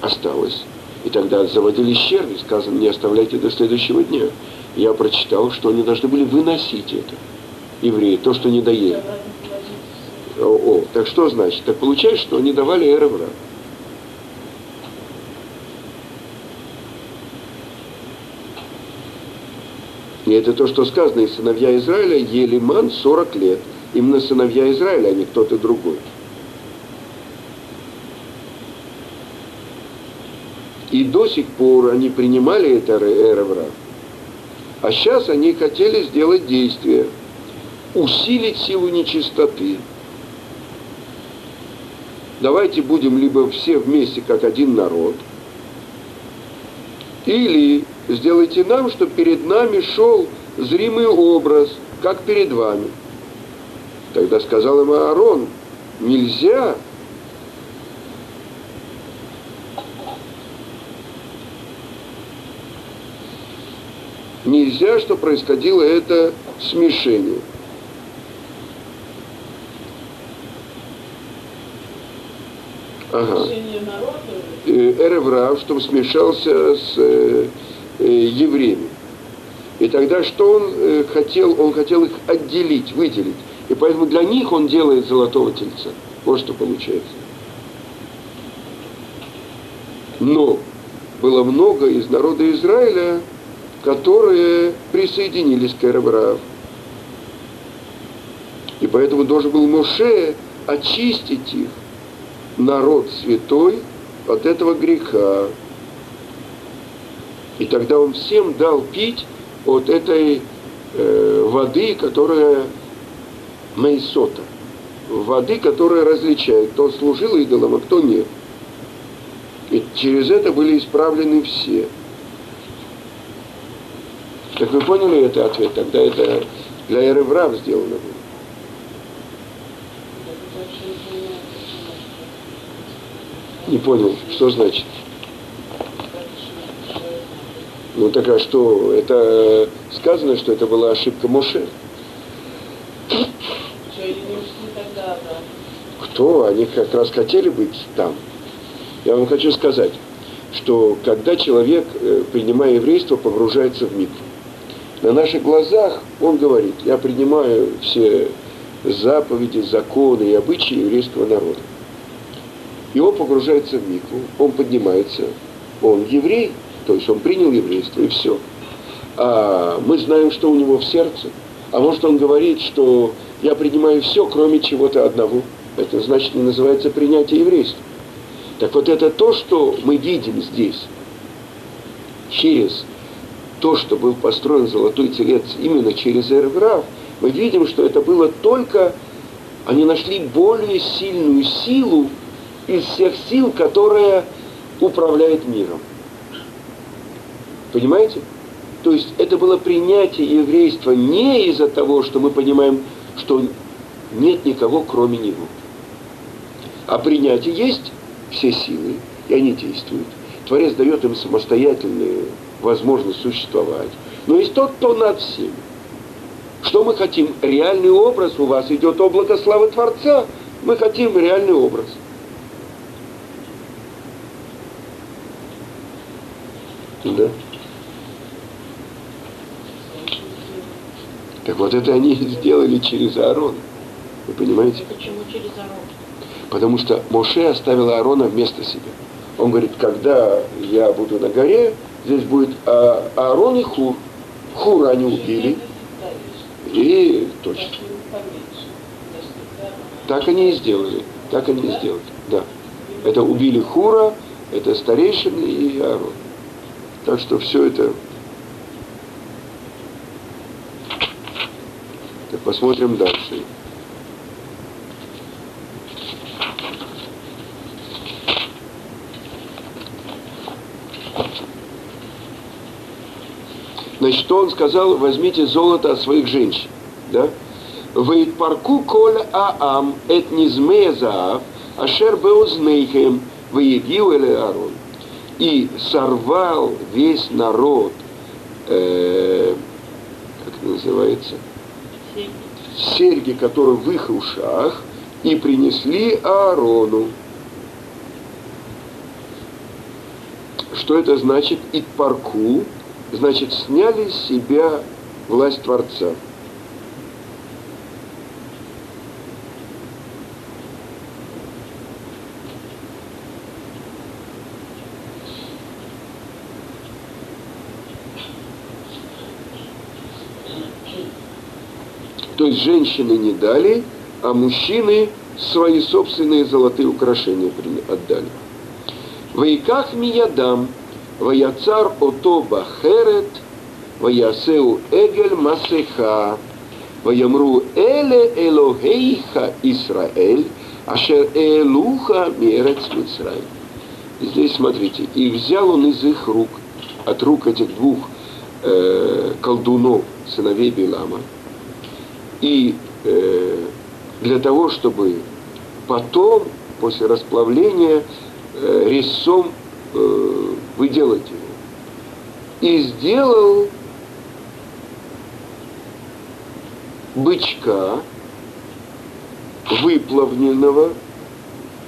осталось. И тогда заводили черви, сказано, не оставляйте до следующего дня. Я прочитал, что они должны были выносить это. Евреи, то, что не доели. О, о, так что значит? Так получается, что они давали эревра. И это то, что сказано, и сыновья Израиля ели ман 40 лет. Именно сыновья Израиля, а не кто-то другой. И до сих пор они принимали это эревра. А сейчас они хотели сделать действие, усилить силу нечистоты. Давайте будем либо все вместе, как один народ, или сделайте нам, чтобы перед нами шел зримый образ, как перед вами. Тогда сказал им Аарон, нельзя нельзя, что происходило это смешение. Ага. Э, Эреврав, чтобы смешался с э, э, евреями. И тогда что он хотел? Он хотел их отделить, выделить. И поэтому для них он делает золотого тельца. Вот что получается. Но было много из народа Израиля, которые присоединились к Эребрав. И поэтому должен был Моше очистить их, народ святой, от этого греха. И тогда он всем дал пить от этой э, воды, которая мейсота, воды, которая различает, кто служил идолам, а кто нет. И через это были исправлены все. Так вы поняли это ответ? Тогда это для Эреврав сделано было. Не понял, что значит? Ну так а что, это сказано, что это была ошибка Моше? Кто? Они как раз хотели быть там. Я вам хочу сказать, что когда человек, э, принимая еврейство, погружается в микву, на наших глазах он говорит, я принимаю все заповеди, законы и обычаи еврейского народа. Он погружается в микву, он поднимается, он еврей, то есть он принял еврейство и все. А мы знаем, что у него в сердце. А может он говорит, что я принимаю все, кроме чего-то одного. Это значит не называется принятие еврейства. Так вот это то, что мы видим здесь, через то, что был построен золотой телец именно через Эрграф, мы видим, что это было только, они нашли более сильную силу из всех сил, которая управляет миром. Понимаете? То есть это было принятие еврейства не из-за того, что мы понимаем, что нет никого, кроме него. А принятие есть все силы, и они действуют. Творец дает им самостоятельную возможность существовать. Но есть тот, кто над всеми. Что мы хотим? Реальный образ. У вас идет облако славы Творца. Мы хотим реальный образ. Да. Так вот это они сделали через Аарона. Вы понимаете? Почему через Аарон? Потому что Моше оставил Аарона вместо себя. Он говорит, когда я буду на горе, здесь будет а, Аарон и Хур. Хура они убили. И точно. Так они и сделали. Так они и сделали. Да. Это убили Хура, это старейшины и Аарон. Так что все это... посмотрим дальше. Значит, он сказал, возьмите золото от своих женщин. Да? парку коля аам эт низмея заав, ашер беузнейхем, выегил или арон и сорвал весь народ э, называется? Серьги. Которые в их ушах, и принесли Аарону. Что это значит? Итпарку, значит, сняли с себя власть Творца. Женщины не дали, а мужчины свои собственные золотые украшения отдали. Вайках миядам, ваяцар ото бахерет, ваясеу эгель масеха, ваямру эле элогейха Исраэль, ашер элуха мерец Мицрай. Здесь смотрите, и взял он из их рук, от рук этих двух э, колдунов, сыновей Билама, и э, для того, чтобы потом, после расплавления, э, резцом э, выделать его. И сделал бычка, выплавленного,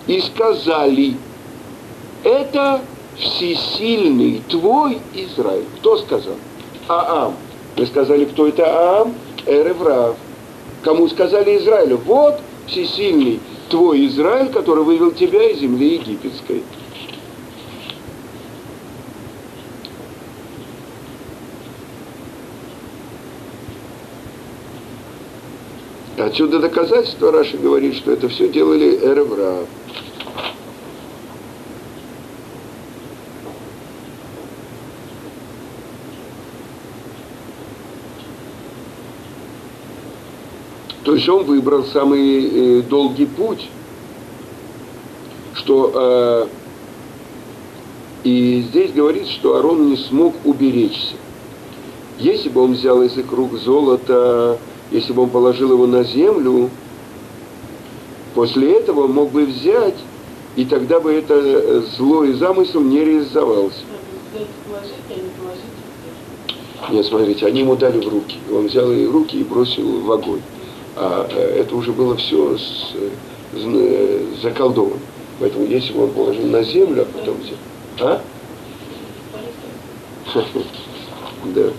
и сказали, это всесильный твой Израиль. Кто сказал? Аам. Вы сказали, кто это Аам? Эреврав. Кому сказали Израилю, вот всесильный твой Израиль, который вывел тебя из земли египетской. Отсюда доказательство Раши говорит, что это все делали Эревра. То есть он выбрал самый э, долгий путь, что э, и здесь говорится, что Арон не смог уберечься. Если бы он взял из их рук золото, если бы он положил его на землю, после этого он мог бы взять, и тогда бы это э, злой замысел не реализовался. Нет, смотрите, они ему дали в руки. Он взял их в руки и бросил в огонь а э, это уже было все с, с, заколдовано. Поэтому если бы он положил на землю, а потом взял... А? Да.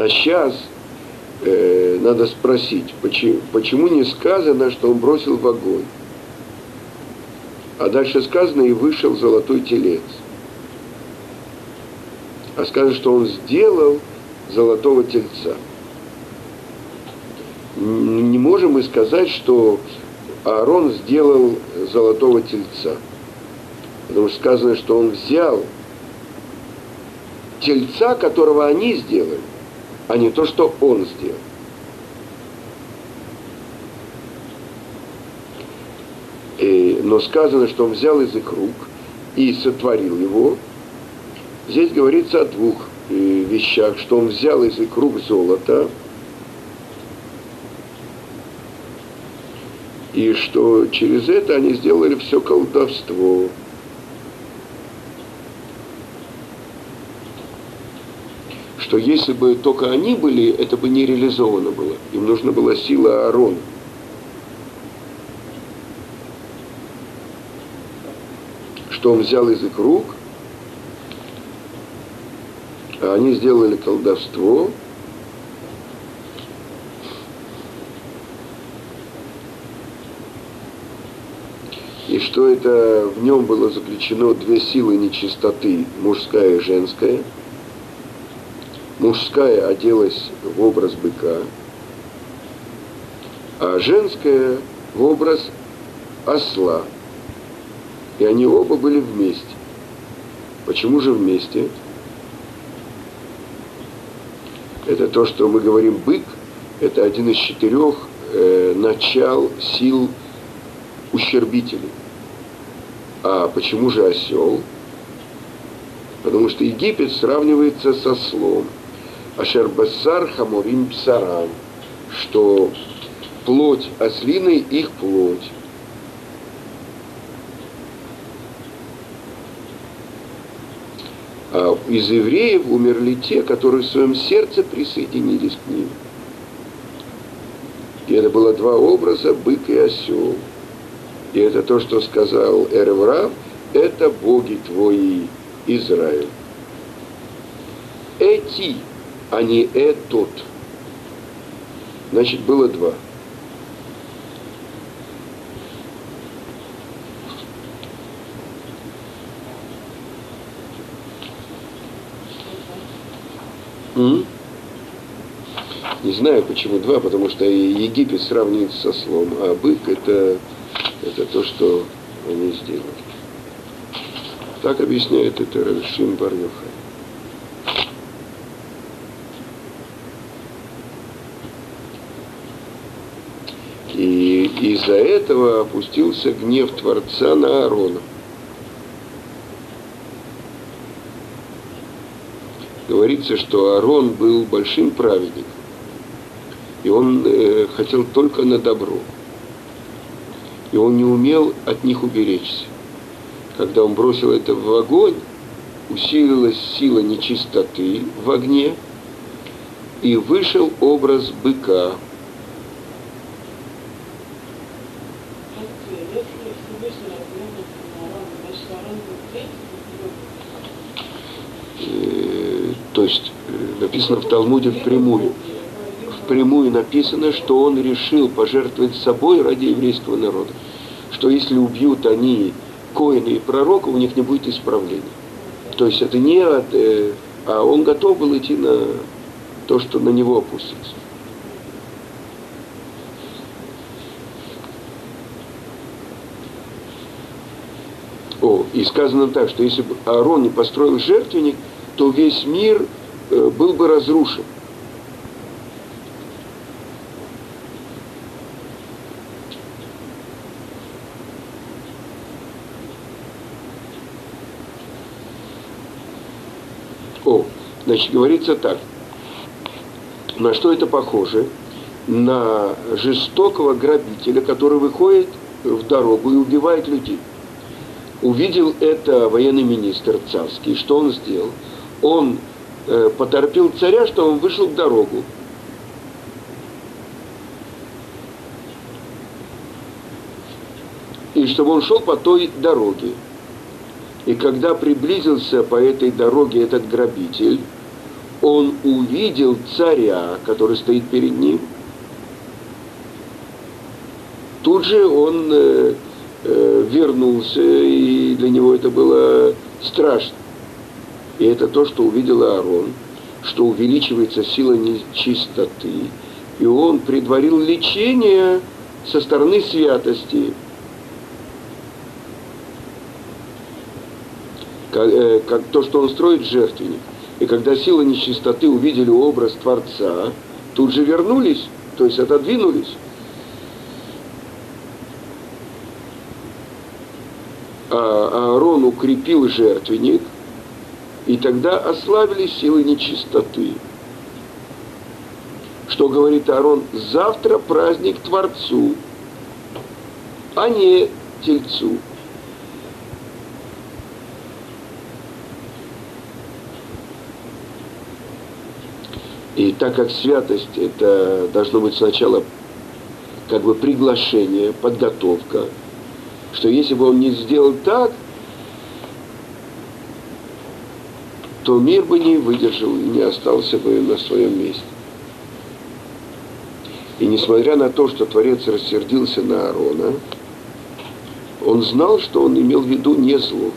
А сейчас э, надо спросить, почему, почему не сказано, что он бросил в огонь? А дальше сказано, и вышел золотой телец. А сказано, что он сделал золотого тельца. Не можем мы сказать, что Аарон сделал золотого тельца. Потому что сказано, что он взял тельца, которого они сделали, а не то, что он сделал. И, но сказано, что он взял из их рук и сотворил его. Здесь говорится о двух э, вещах, что он взял из их рук золото, и что через это они сделали все колдовство. что если бы только они были, это бы не реализовано было. Им нужна была сила Аарона. Что он взял из их рук, а они сделали колдовство, и что это в нем было заключено две силы нечистоты, мужская и женская – мужская оделась в образ быка, а женская в образ осла. И они оба были вместе. Почему же вместе? Это то, что мы говорим бык, это один из четырех э, начал сил ущербителей. А почему же осел? Потому что Египет сравнивается со слом – Ашер Басар Хамурим Псарам. что плоть ослиной их плоть. Из евреев умерли те, которые в своем сердце присоединились к ним. И это было два образа, бык и осел. И это то, что сказал Эреврав, это боги твои, Израиль. Эти, а не этот. Значит, было два. Не знаю, почему два, потому что Египет сравнивается со слом, а бык это, это то, что они сделали. Так объясняет это Равишим бар И из-за этого опустился гнев Творца на Аарона. Говорится, что Аарон был большим праведником, и он э, хотел только на добро, и он не умел от них уберечься. Когда он бросил это в огонь, усилилась сила нечистоты в огне, и вышел образ быка, То есть э, написано в Талмуде впрямую. Впрямую написано, что он решил пожертвовать собой ради еврейского народа. Что если убьют они коина и пророка, у них не будет исправления. То есть это не от... Э, а он готов был идти на то, что на него опустится. О, и сказано так, что если бы Аарон не построил жертвенник, то весь мир был бы разрушен. О, значит, говорится так. На что это похоже? На жестокого грабителя, который выходит в дорогу и убивает людей. Увидел это военный министр царский. Что он сделал? он э, поторопил царя, что он вышел в дорогу. И чтобы он шел по той дороге. И когда приблизился по этой дороге этот грабитель, он увидел царя, который стоит перед ним. Тут же он э, э, вернулся, и для него это было страшно. И это то, что увидел Аарон, что увеличивается сила нечистоты. И он предварил лечение со стороны святости. Как, э, как то, что он строит жертвенник. И когда сила нечистоты увидели образ Творца, тут же вернулись, то есть отодвинулись. А Аарон укрепил жертвенник – и тогда ослабились силы нечистоты. Что говорит Аарон? Завтра праздник Творцу, а не Тельцу. И так как святость это должно быть сначала как бы приглашение, подготовка, что если бы он не сделал так, то мир бы не выдержал и не остался бы на своем месте. И несмотря на то, что Творец рассердился на Аарона, он знал, что он имел в виду не зло.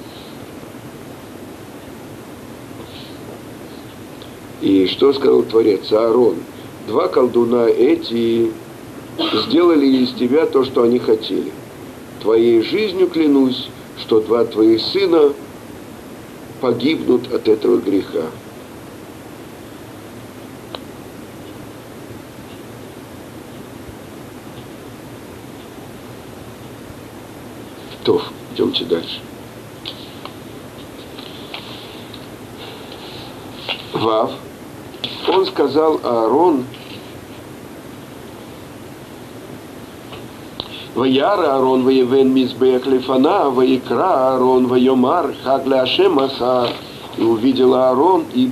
И что сказал Творец? Аарон, два колдуна эти сделали из тебя то, что они хотели. Твоей жизнью клянусь, что два твоих сына погибнут от этого греха. То, идемте дальше. Вав, он сказал Аарон, Ваяр Аарон воевен мизбех лифана, ваикра Аарон вайомар, хагле Ашем ахар. И увидел Аарон и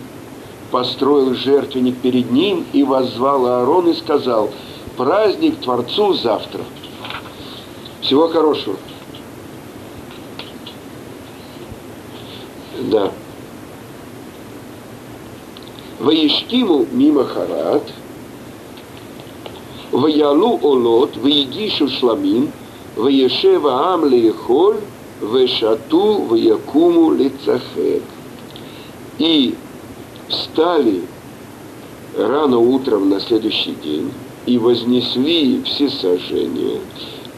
построил жертвенник перед ним, и воззвал Аарон и сказал, праздник Творцу завтра. Всего хорошего. Да. Ваиштиму мимо харат, Ваялу олот, ваегишу шламим, ваешева ам леехоль, вешату, ваякуму лицахек. И встали рано утром на следующий день и вознесли все сожжения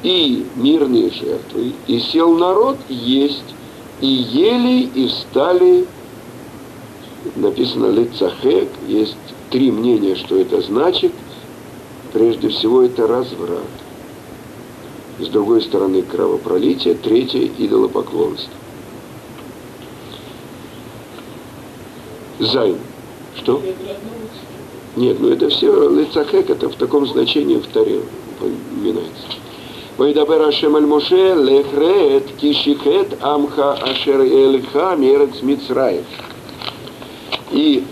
и мирные жертвы, и сел народ есть, и ели, и встали, написано лицахек, есть три мнения, что это значит. Прежде всего это разврат. С другой стороны кровопролитие, третье идолопоклонство. Займ. Что? Нет, ну это все лицахек, это в таком значении в таре упоминается. Вайдабер Ашем Аль Моше лехрет кишихет амха ашер эльха мерец мицраев. И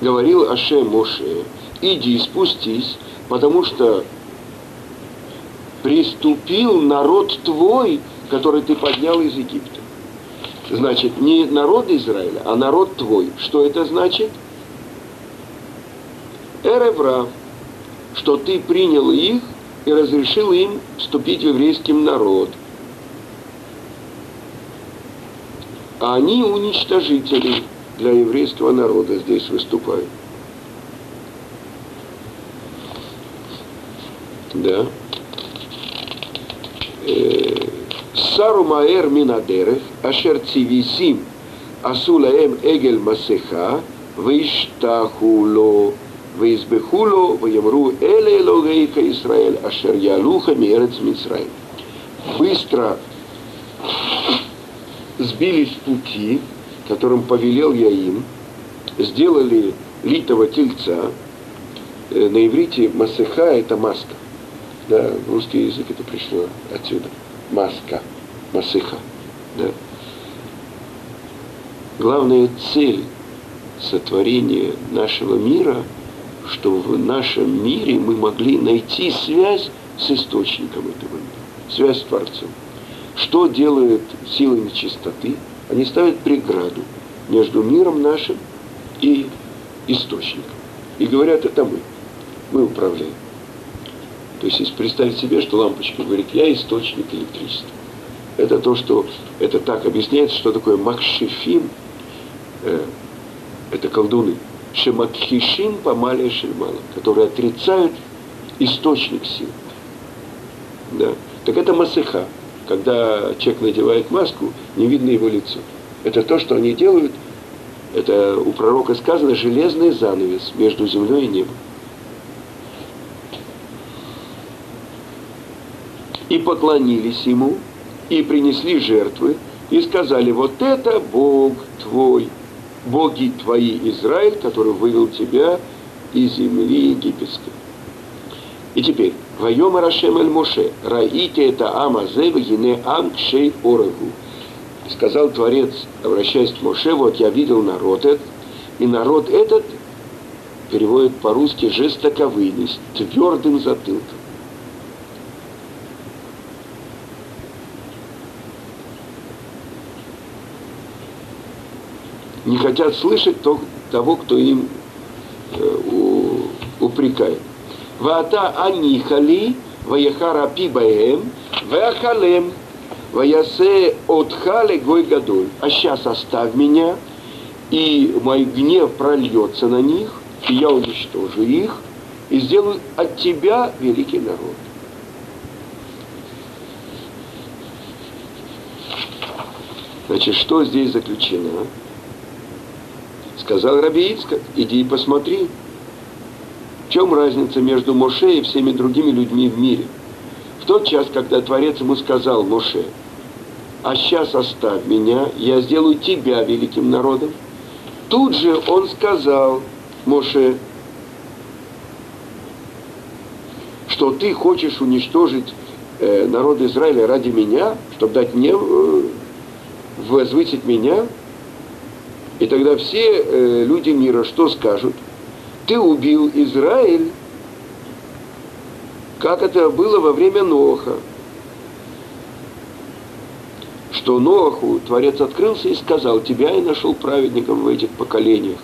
говорил Ашем Моше, иди спустись, потому что приступил народ твой, который ты поднял из Египта. Значит, не народ Израиля, а народ твой. Что это значит? Эревра, что ты принял их и разрешил им вступить в еврейский народ. А они уничтожители для еврейского народа здесь выступают. Да. Э, Сару Маэр Минадерех, Ашер Цивисим, Асулаем Эгель Масеха, Виштахуло ויזבחו ויאמרו אלה אלוהיך ישראל אשר יעלוך מארץ מצרים. Быстро сбились с пути, которым повелел я им, сделали литого тельца, на иврите масыха – это маска. да, в русский язык это пришло отсюда. Маска, масыха. Да. Главная цель сотворения нашего мира – что в нашем мире мы могли найти связь с источником этого мира, связь с Творцом. Что делают силы нечистоты? Они ставят преграду между миром нашим и источником. И говорят, это мы. Мы управляем. То есть, если представить себе, что лампочка говорит, я источник электричества. Это то, что, это так объясняется, что такое макшифим, э, это колдуны – Шемакхишим Памалия Шельмала, которые отрицают источник сил. Да. Так это масыха. Когда человек надевает маску, не видно его лицо. Это то, что они делают, это у пророка сказано, железный занавес между землей и небом. И поклонились ему, и принесли жертвы, и сказали, вот это Бог твой, боги твои, Израиль, который вывел тебя из земли египетской. И теперь, Вайом Рашем Эль Моше, Раите это Амазе, Вагине Ам Кшей Орагу. Сказал Творец, обращаясь к Моше, вот я видел народ этот, и народ этот переводит по-русски жестоковыйный, с твердым затылком. Не хотят слышать того, кто им э, упрекает. Вата анихали, ваяхара пибаем, ваяхалем, ваясе отхале гой гадоль. А сейчас оставь меня, и мой гнев прольется на них, и я уничтожу их, и сделаю от тебя великий народ. Значит, что здесь заключено? Сказал Раби Ицкак, иди и посмотри. В чем разница между Моше и всеми другими людьми в мире? В тот час, когда Творец ему сказал Моше, а сейчас оставь меня, я сделаю тебя великим народом. Тут же он сказал Моше, что ты хочешь уничтожить э, народ Израиля ради меня, чтобы дать мне э, возвысить меня, и тогда все э, люди мира что скажут? Ты убил Израиль, как это было во время Ноха. Что Ноху Творец открылся и сказал, тебя я нашел праведником в этих поколениях.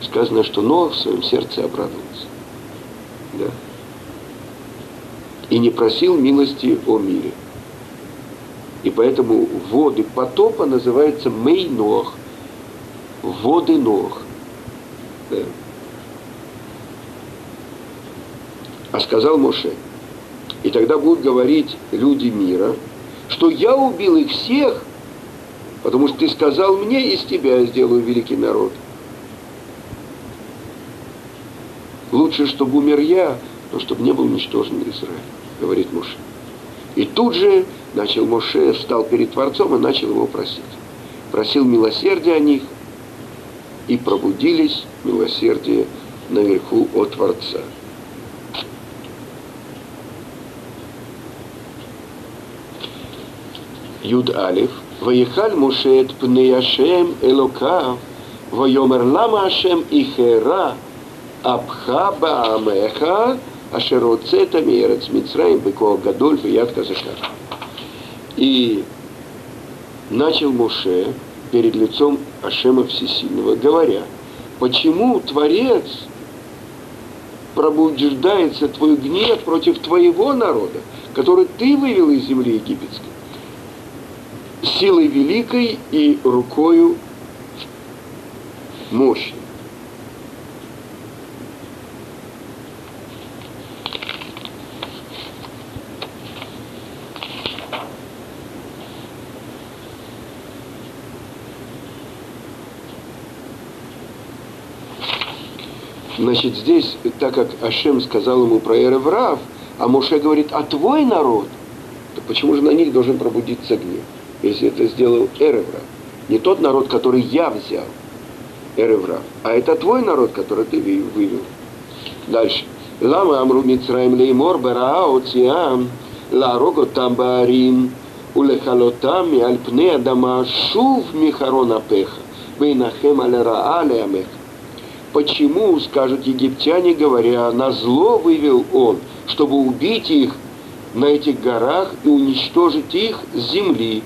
Сказано, что Нох в своем сердце обрадовался. Да. И не просил милости о мире. И поэтому воды потопа называются Мейнох, воды. Да. А сказал Моше, и тогда будут говорить люди мира, что я убил их всех, потому что ты сказал мне, из тебя сделаю великий народ. Лучше, чтобы умер я, но чтобы не был уничтожен Израиль, говорит Моше. И тут же начал Моше, встал перед Творцом и начал его просить. Просил милосердия о них, и пробудились милосердие наверху от Творца. Юд Алиф. Ваехаль Мушет пнеяшем Ашем Элока, Вайомер лама Ашем Ихера, Абха Баамеха, Ашероцета Мерец Мицраим Быко Гадоль Вият Казака. И начал Муше перед лицом Ашема Всесильного, говоря, почему Творец пробуждается твой гнев против твоего народа, который ты вывел из земли египетской, силой великой и рукою мощной. Значит, здесь, так как Ашем сказал ему про Эреврав, а Моше говорит, а твой народ, то почему же на них должен пробудиться гнев, если это сделал Эреврав? Не тот народ, который я взял, Эреврав, а это твой народ, который ты вывел. Дальше. Лама амру митсраим леймор бараао циам ларого там улехалотам и альпне адама шув михарона пеха вейнахем аль раа Почему, скажут египтяне, говоря, на зло вывел он, чтобы убить их на этих горах и уничтожить их с земли,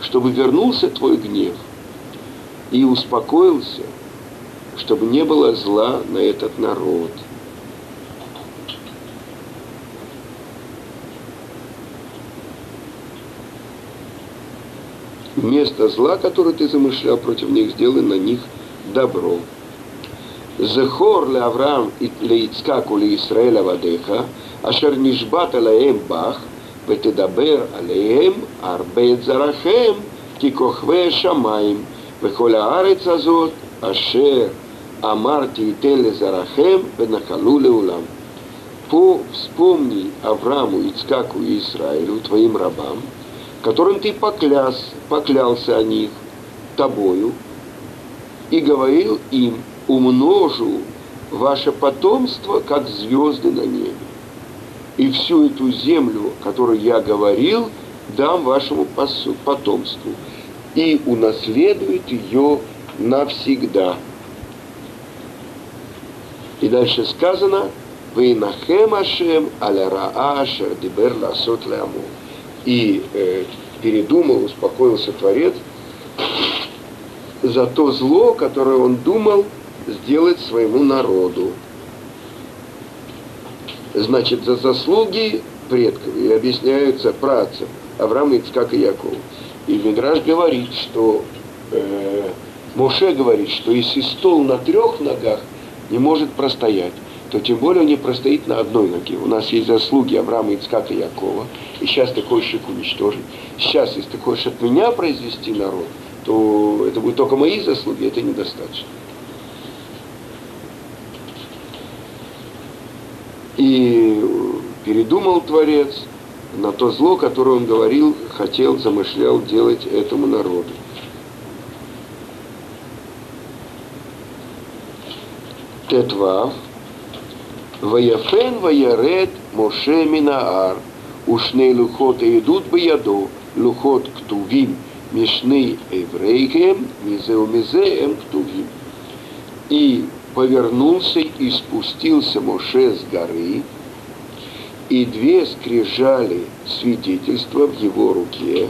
чтобы вернулся твой гнев и успокоился, чтобы не было зла на этот народ. Вместо зла, которое ты замышлял против них, сделай на них добро. זכור לאברהם, ליצחק ולישראל עבדיך, אשר נשבעת להם בך, ותדבר עליהם הרבה את זרעכם, ככוכבי השמיים, וכל הארץ הזאת, אשר אמרתי אתן לזרעכם, ונחלו לעולם. По вспомни Аврааму, Ицкаку и Израилю, твоим рабам, которым ты покляс, поклялся о них тобою, и говорил им, умножу ваше потомство, как звезды на небе. И всю эту землю, которую я говорил, дам вашему потомству. И унаследует ее навсегда. И дальше сказано, «Вейнахем Ашем аля раашер дибер ласот ляму». И э, передумал, успокоился Творец за то зло, которое он думал сделать своему народу. Значит, за заслуги предков, и объясняются працам Авраама, Ицкак и Якова. И Мидраж говорит, что э, Моше говорит, что если стол на трех ногах не может простоять, то тем более он не простоит на одной ноге. У нас есть заслуги Авраама, Ицкака и Якова, и сейчас ты хочешь их уничтожить. Сейчас, если ты хочешь от меня произвести народ, то это будет только мои заслуги, это недостаточно. И передумал Творец на то зло, которое он говорил, хотел, замышлял делать этому народу. Тетвав, Ваяфен, Ваяред, Моше Минаар, ушней лухот идут бы яду, лухот ктувим, мишны еврейкем, мизеу мизеем ктувим. И повернулся и спустился Моше с горы, и две скрижали свидетельства в его руке,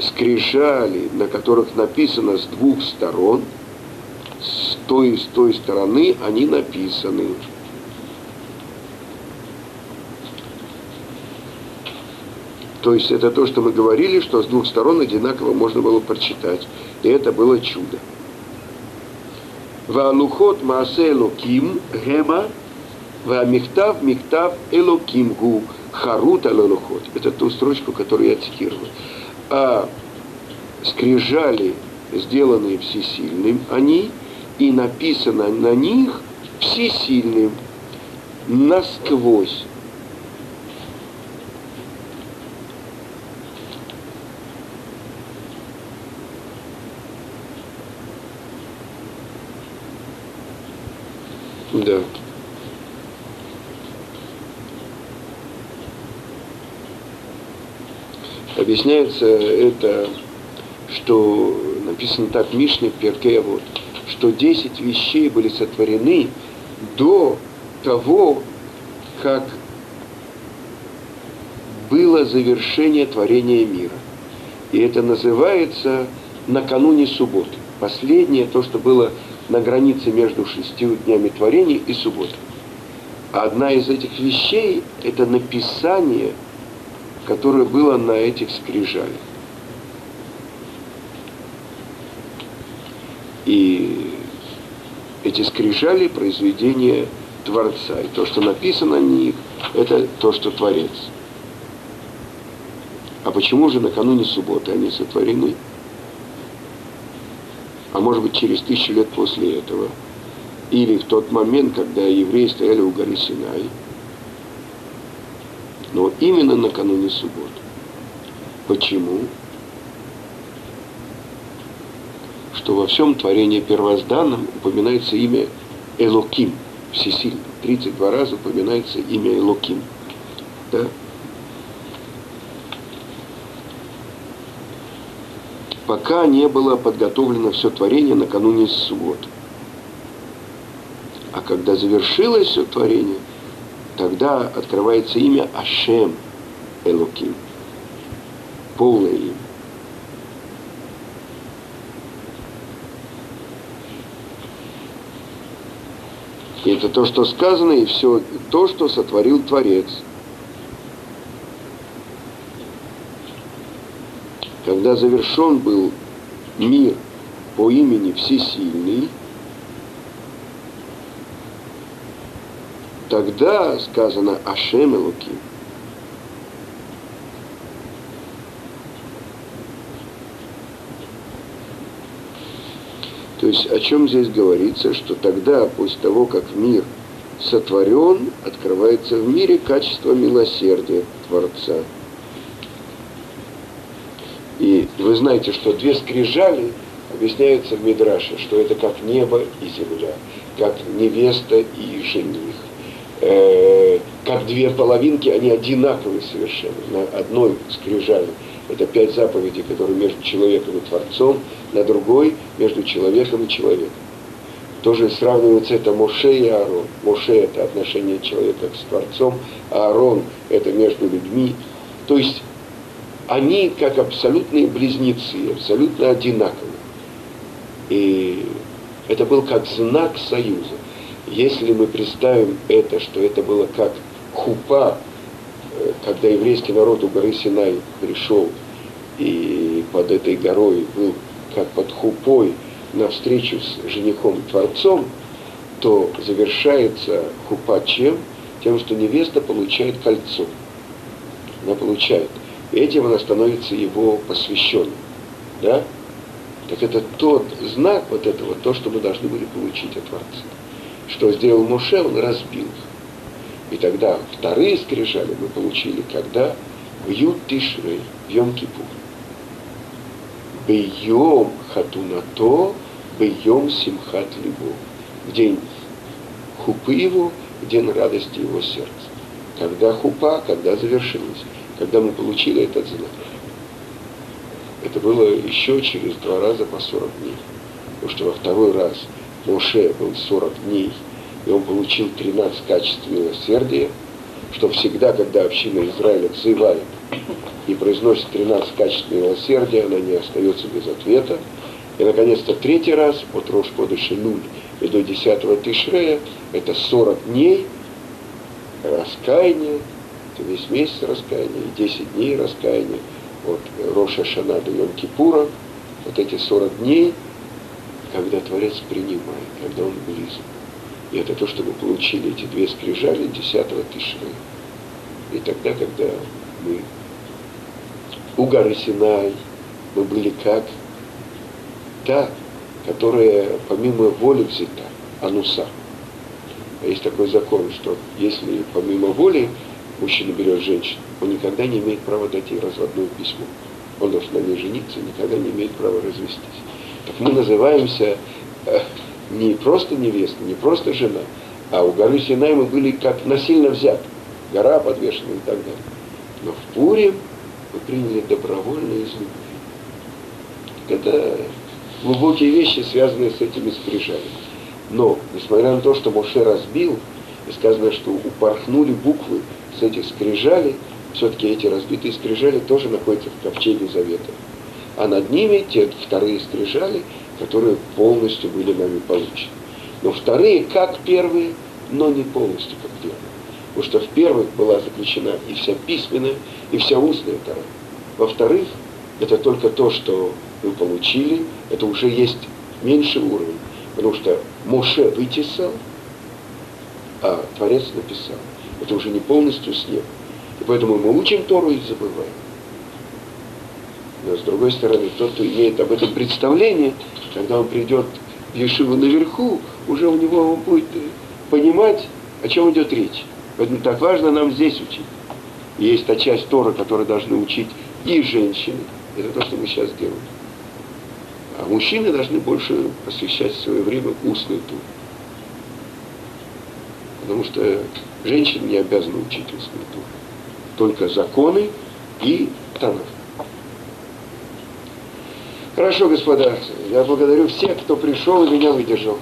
скрижали, на которых написано с двух сторон, с той и с той стороны они написаны. То есть это то, что мы говорили, что с двух сторон одинаково можно было прочитать. И это было чудо. Ваалухот Маасе Элоким Гема Ваамихтав Михтав Элоким Гу Харут Алалухот. Это ту строчку, которую я цитировал. А скрижали, сделанные всесильным, они, и написано на них всесильным насквозь. Да. Объясняется это, что написано так Мишне Перке, вот, что 10 вещей были сотворены до того, как было завершение творения мира. И это называется накануне субботы. Последнее, то, что было на границе между шестью днями творения и субботой. Одна из этих вещей – это написание, которое было на этих скрижалях. И эти скрижали – произведение Творца. И то, что написано на них, это то, что Творец. А почему же накануне субботы они сотворены? А может быть через тысячу лет после этого, или в тот момент, когда евреи стояли у горы Синай, но именно накануне субботы. Почему? Что во всем творении первозданном упоминается имя Элоким, всесильный. 32 раза упоминается имя Элоким. Да? Пока не было подготовлено все творение накануне субботы. А когда завершилось все творение, тогда открывается имя Ашем Элоким. Полное имя. И это то, что сказано, и все то, что сотворил Творец – когда завершен был мир по имени Всесильный, тогда сказано Ашем Элуким. То есть о чем здесь говорится, что тогда, после того, как мир сотворен, открывается в мире качество милосердия Творца – и вы знаете, что две скрижали объясняются в Мидраше, что это как небо и земля, как невеста и жених. Э, как две половинки, они одинаковые совершенно, на одной скрижали. Это пять заповедей, которые между человеком и Творцом, на другой между человеком и человеком. Тоже сравнивается это Моше и Аарон. Моше – это отношение человека с Творцом, а Аарон – это между людьми. То есть они как абсолютные близнецы, абсолютно одинаковые. И это был как знак союза. Если мы представим это, что это было как хупа, э, когда еврейский народ у горы Синай пришел и под этой горой был как под хупой на встречу с женихом Творцом, то завершается хупа чем? Тем, что невеста получает кольцо. Она получает этим она становится его посвященным. Да? Так это тот знак вот этого, то, что мы должны были получить от Творца. Что сделал Моше, он разбил их. И тогда вторые скрижали мы получили, когда в Ют Тишрей, в Йом Кипур. Бейом хатунато, бейом симхат либо. В день хупы его день радости его сердца. Когда хупа, когда завершилась, когда мы получили этот знак. Это было еще через два раза по 40 дней. Потому что во второй раз Моше был 40 дней, и он получил 13 качеств милосердия, что всегда, когда община Израиля взывает и произносит 13 качеств милосердия, она не остается без ответа. И, наконец-то, третий раз, от Рошхода Шелюль и до 10 Тишрея, это 40 дней раскаяния, это весь месяц раскаяния, и 10 дней раскаяния, от Роша Шана до Йом Кипура, вот эти 40 дней, когда Творец принимает, когда Он близок. И это то, что мы получили эти две скрижали 10 Тишры. И тогда, когда мы у горы Синай, мы были как та, которая помимо воли взята, ануса. А есть такой закон, что если помимо воли мужчина берет женщину, он никогда не имеет права дать ей разводное письмо. Он должен на ней жениться, никогда не имеет права развестись. Так мы называемся э, не просто невеста, не просто жена, а у горы Синай мы были как насильно взяты. Гора подвешена и так далее. Но в Пуре мы приняли добровольно из. Это глубокие вещи, связанные с этими скрижалями. Но, несмотря на то, что Моше разбил, и сказано, что упорхнули буквы с этих скрижалей, все-таки эти разбитые скрижали тоже находятся в ковчеге Завета. А над ними те вторые скрижали, которые полностью были нами получены. Но вторые как первые, но не полностью как первые. Потому что в первых была заключена и вся письменная, и вся устная Тора. Во-вторых, это только то, что вы получили, это уже есть меньший уровень. Потому что Моше вытесал, а Творец написал. Это уже не полностью с неба. И поэтому мы учим Тору и забываем. Но с другой стороны, тот, кто имеет об этом представление, когда он придет в Ешиву наверху, уже у него он будет понимать, о чем идет речь. Поэтому так важно нам здесь учить. Есть та часть Тора, которую должны учить и женщины. Это то, что мы сейчас делаем. А мужчины должны больше посвящать свое время устной Торе. Потому что женщины не обязаны учить Тору. Только законы и Танах. Хорошо, господа, я благодарю всех, кто пришел и меня выдержал.